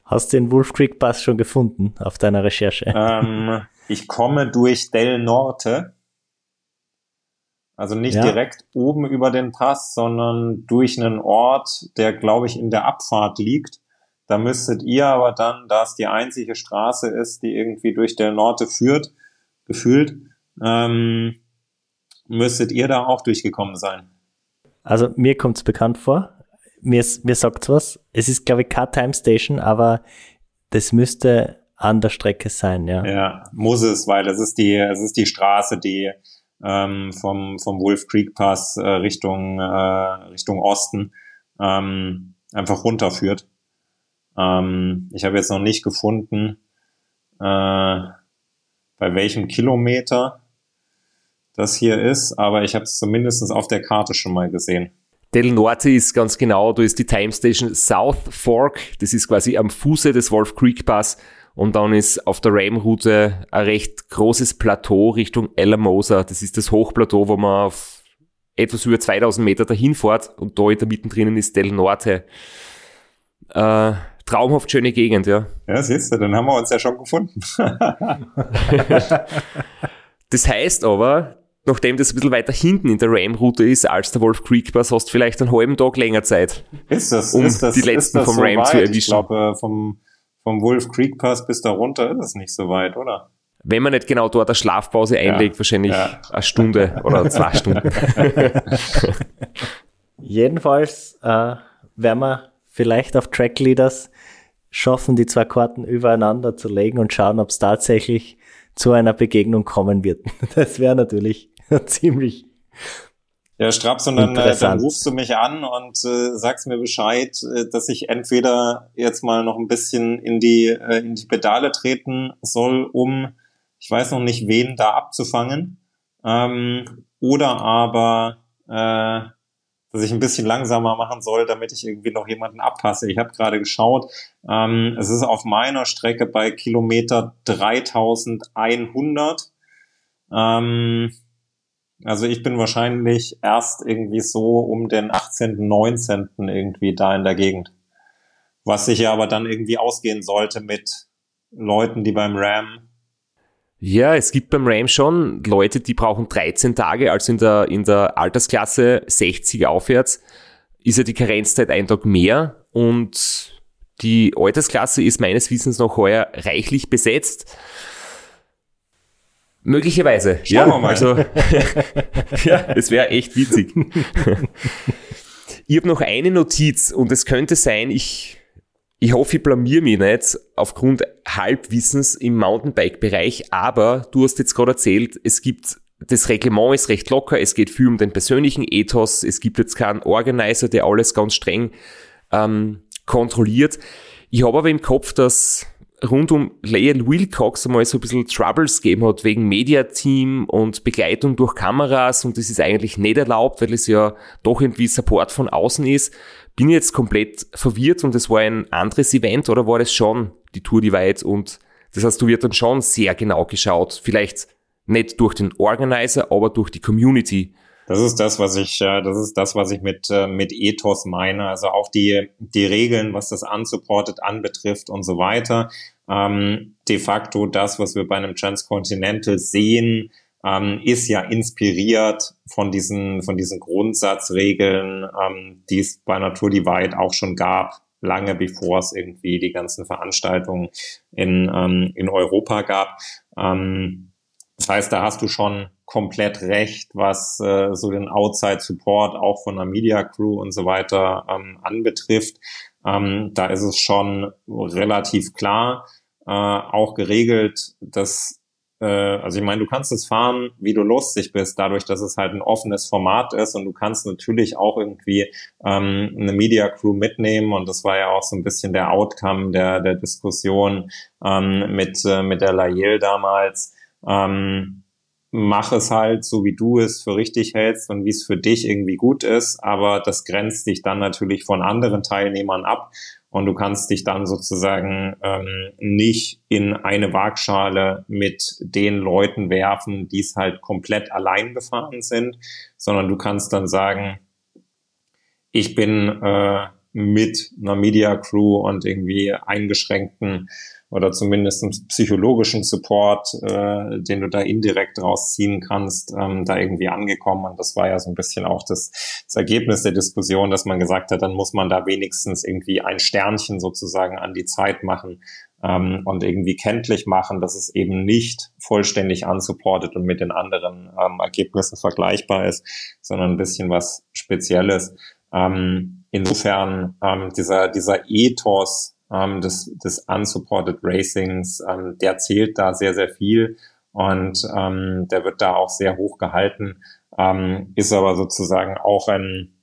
Hast du den Wolf Creek Pass schon gefunden auf deiner Recherche? Ähm, ich komme durch Del Norte. Also nicht ja. direkt oben über den Pass, sondern durch einen Ort, der, glaube ich, in der Abfahrt liegt. Da müsstet ihr aber dann, da es die einzige Straße ist, die irgendwie durch Del Norte führt, gefühlt, ähm, müsstet ihr da auch durchgekommen sein. Also mir kommt es bekannt vor. Mir, mir sagt's was. Es ist, glaube ich, keine Time Station, aber das müsste an der Strecke sein, ja. Ja, muss es, weil es ist die, es ist die Straße, die ähm, vom, vom Wolf Creek Pass äh, Richtung, äh, Richtung Osten ähm, einfach runterführt. Ähm, ich habe jetzt noch nicht gefunden, äh, bei welchem Kilometer das hier ist, aber ich habe es zumindest auf der Karte schon mal gesehen. Del Norte ist ganz genau, da ist die Time Station South Fork, das ist quasi am Fuße des Wolf Creek Pass und dann ist auf der Ram-Route ein recht großes Plateau Richtung Alamosa. Das ist das Hochplateau, wo man auf etwas über 2000 Meter dahin fährt und da in der mittendrin ist Del Norte. Äh, traumhaft schöne Gegend, ja. Ja, siehst du, dann haben wir uns ja schon gefunden. das heißt aber, nachdem das ein bisschen weiter hinten in der Ram-Route ist als der Wolf Creek Pass, hast du vielleicht einen halben Tag länger Zeit. Ist das, um ist das, die letzten vom so Ram weit? zu erwischen. Ich glaube, vom, vom Wolf Creek Pass bis da runter ist es nicht so weit, oder? Wenn man nicht genau dort eine Schlafpause einlegt, Ja, wahrscheinlich ja. eine Stunde oder zwei Stunden. Jedenfalls äh, werden wir vielleicht auf Trackleaders schaffen, die zwei Karten übereinander zu legen und schauen, ob es tatsächlich zu einer Begegnung kommen wird. Das wäre natürlich ziemlich Ja, Straps, und dann, äh, dann rufst du mich an und äh, sagst mir Bescheid, äh, dass ich entweder jetzt mal noch ein bisschen in die, äh, in die Pedale treten soll, um, ich weiß noch nicht, wen da abzufangen, ähm, oder aber, äh, dass ich ein bisschen langsamer machen soll, damit ich irgendwie noch jemanden abpasse. Ich habe gerade geschaut, ähm, es ist auf meiner Strecke bei Kilometer 3100. Ähm, also ich bin wahrscheinlich erst irgendwie so um den 18., 19. irgendwie da in der Gegend. Was sich ja aber dann irgendwie ausgehen sollte mit Leuten, die beim Ram. Ja, es gibt beim Ram schon Leute, die brauchen 13 Tage, also in der, in der Altersklasse 60 aufwärts ist ja die Karenzzeit ein Tag mehr und die Altersklasse ist meines Wissens noch heuer reichlich besetzt. Möglicherweise. Schauen ja, wir mal. Also, ja, es wäre echt witzig. ich habe noch eine Notiz und es könnte sein, ich, ich hoffe, ich blamier mich nicht aufgrund Halbwissens im Mountainbike-Bereich, aber du hast jetzt gerade erzählt, es gibt, das Reglement ist recht locker, es geht viel um den persönlichen Ethos, es gibt jetzt keinen Organizer, der alles ganz streng ähm, kontrolliert. Ich habe aber im Kopf, dass rund um Lael Wilcox einmal so ein bisschen Troubles gegeben hat wegen Mediateam und Begleitung durch Kameras und das ist eigentlich nicht erlaubt, weil es ja doch irgendwie Support von außen ist. Bin jetzt komplett verwirrt und es war ein anderes Event oder war das schon die Tour Divide und das heißt, du wird dann schon sehr genau geschaut. Vielleicht nicht durch den Organizer, aber durch die Community. Das ist das, was ich, äh, das ist das, was ich mit, äh, mit Ethos meine. Also auch die, die Regeln, was das unsupported anbetrifft und so weiter. Ähm, de facto das, was wir bei einem Transcontinental sehen, ähm, ist ja inspiriert von diesen, von diesen Grundsatzregeln, ähm, die es bei Natur Divide auch schon gab, lange bevor es irgendwie die ganzen Veranstaltungen in, ähm, in Europa gab. Ähm, das heißt, da hast du schon komplett recht, was äh, so den Outside-Support auch von der Media Crew und so weiter ähm, anbetrifft. Ähm, da ist es schon relativ klar äh, auch geregelt, dass äh, also ich meine, du kannst es fahren, wie du lustig bist, dadurch, dass es halt ein offenes Format ist und du kannst natürlich auch irgendwie ähm, eine Media Crew mitnehmen und das war ja auch so ein bisschen der Outcome der der Diskussion ähm, mit äh, mit der Lael damals. Ähm, mach es halt so, wie du es für richtig hältst und wie es für dich irgendwie gut ist, aber das grenzt dich dann natürlich von anderen Teilnehmern ab. Und du kannst dich dann sozusagen ähm, nicht in eine Waagschale mit den Leuten werfen, die es halt komplett allein gefahren sind, sondern du kannst dann sagen, ich bin äh, mit einer Media Crew und irgendwie eingeschränkten oder zumindest einen psychologischen Support, äh, den du da indirekt rausziehen kannst, ähm, da irgendwie angekommen. Und das war ja so ein bisschen auch das, das Ergebnis der Diskussion, dass man gesagt hat, dann muss man da wenigstens irgendwie ein Sternchen sozusagen an die Zeit machen ähm, und irgendwie kenntlich machen, dass es eben nicht vollständig unsupported und mit den anderen ähm, Ergebnissen vergleichbar ist, sondern ein bisschen was Spezielles. Ähm, insofern ähm, dieser, dieser Ethos, ähm, des, des unsupported Racings, ähm, der zählt da sehr, sehr viel und ähm, der wird da auch sehr hoch gehalten, ähm, ist aber sozusagen auch ein,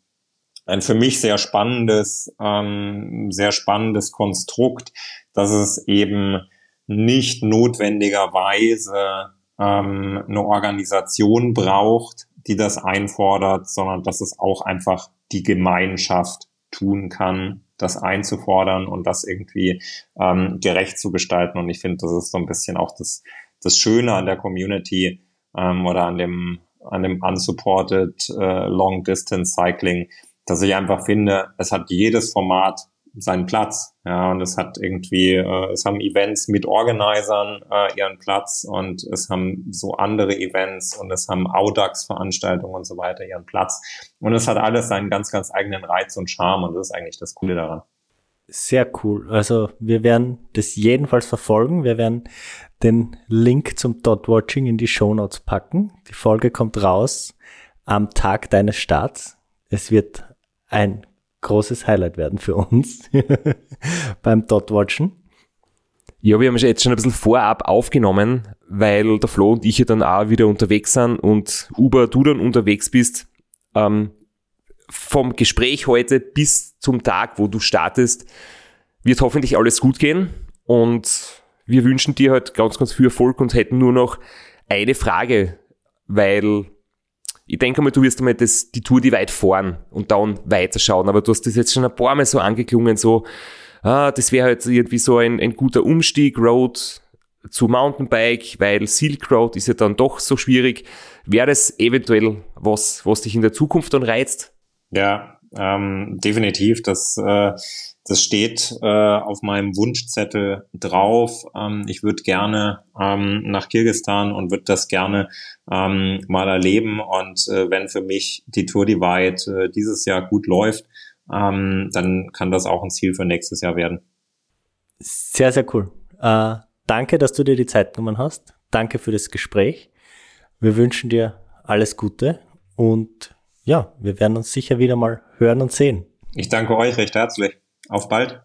ein für mich sehr spannendes, ähm, sehr spannendes Konstrukt, dass es eben nicht notwendigerweise ähm, eine Organisation braucht, die das einfordert, sondern dass es auch einfach die Gemeinschaft tun kann, das einzufordern und das irgendwie ähm, gerecht zu gestalten. Und ich finde, das ist so ein bisschen auch das, das Schöne an der Community ähm, oder an dem, an dem unsupported äh, Long Distance Cycling, dass ich einfach finde, es hat jedes Format seinen Platz. Ja, und es hat irgendwie, äh, es haben Events mit Organisern äh, ihren Platz und es haben so andere Events und es haben Audax-Veranstaltungen und so weiter ihren Platz. Und es hat alles seinen ganz, ganz eigenen Reiz und Charme und das ist eigentlich das Coole daran. Sehr cool. Also wir werden das jedenfalls verfolgen. Wir werden den Link zum Dot Watching in die Show Notes packen. Die Folge kommt raus am Tag deines Starts. Es wird ein großes Highlight werden für uns beim Dot-Watchen. Ja, wir haben jetzt schon ein bisschen vorab aufgenommen, weil der Flo und ich ja dann auch wieder unterwegs sind und Uber, du dann unterwegs bist. Ähm, vom Gespräch heute bis zum Tag, wo du startest, wird hoffentlich alles gut gehen und wir wünschen dir halt ganz, ganz viel Erfolg und hätten nur noch eine Frage, weil ich denke mal, du wirst einmal das, die Tour die weit fahren und dann weiterschauen. Aber du hast das jetzt schon ein paar Mal so angeklungen, so, ah, das wäre halt irgendwie so ein, ein guter Umstieg, Road zu Mountainbike, weil Silk Road ist ja dann doch so schwierig. Wäre das eventuell was, was dich in der Zukunft dann reizt? Ja, ähm, definitiv. Das äh, das steht äh, auf meinem Wunschzettel drauf. Ähm, ich würde gerne ähm, nach Kirgistan und würde das gerne ähm, mal erleben. Und äh, wenn für mich die Tour Divide äh, dieses Jahr gut läuft, ähm, dann kann das auch ein Ziel für nächstes Jahr werden. Sehr, sehr cool. Äh, danke, dass du dir die Zeit genommen hast. Danke für das Gespräch. Wir wünschen dir alles Gute und ja, wir werden uns sicher wieder mal hören und sehen. Ich danke euch recht herzlich. Auf bald.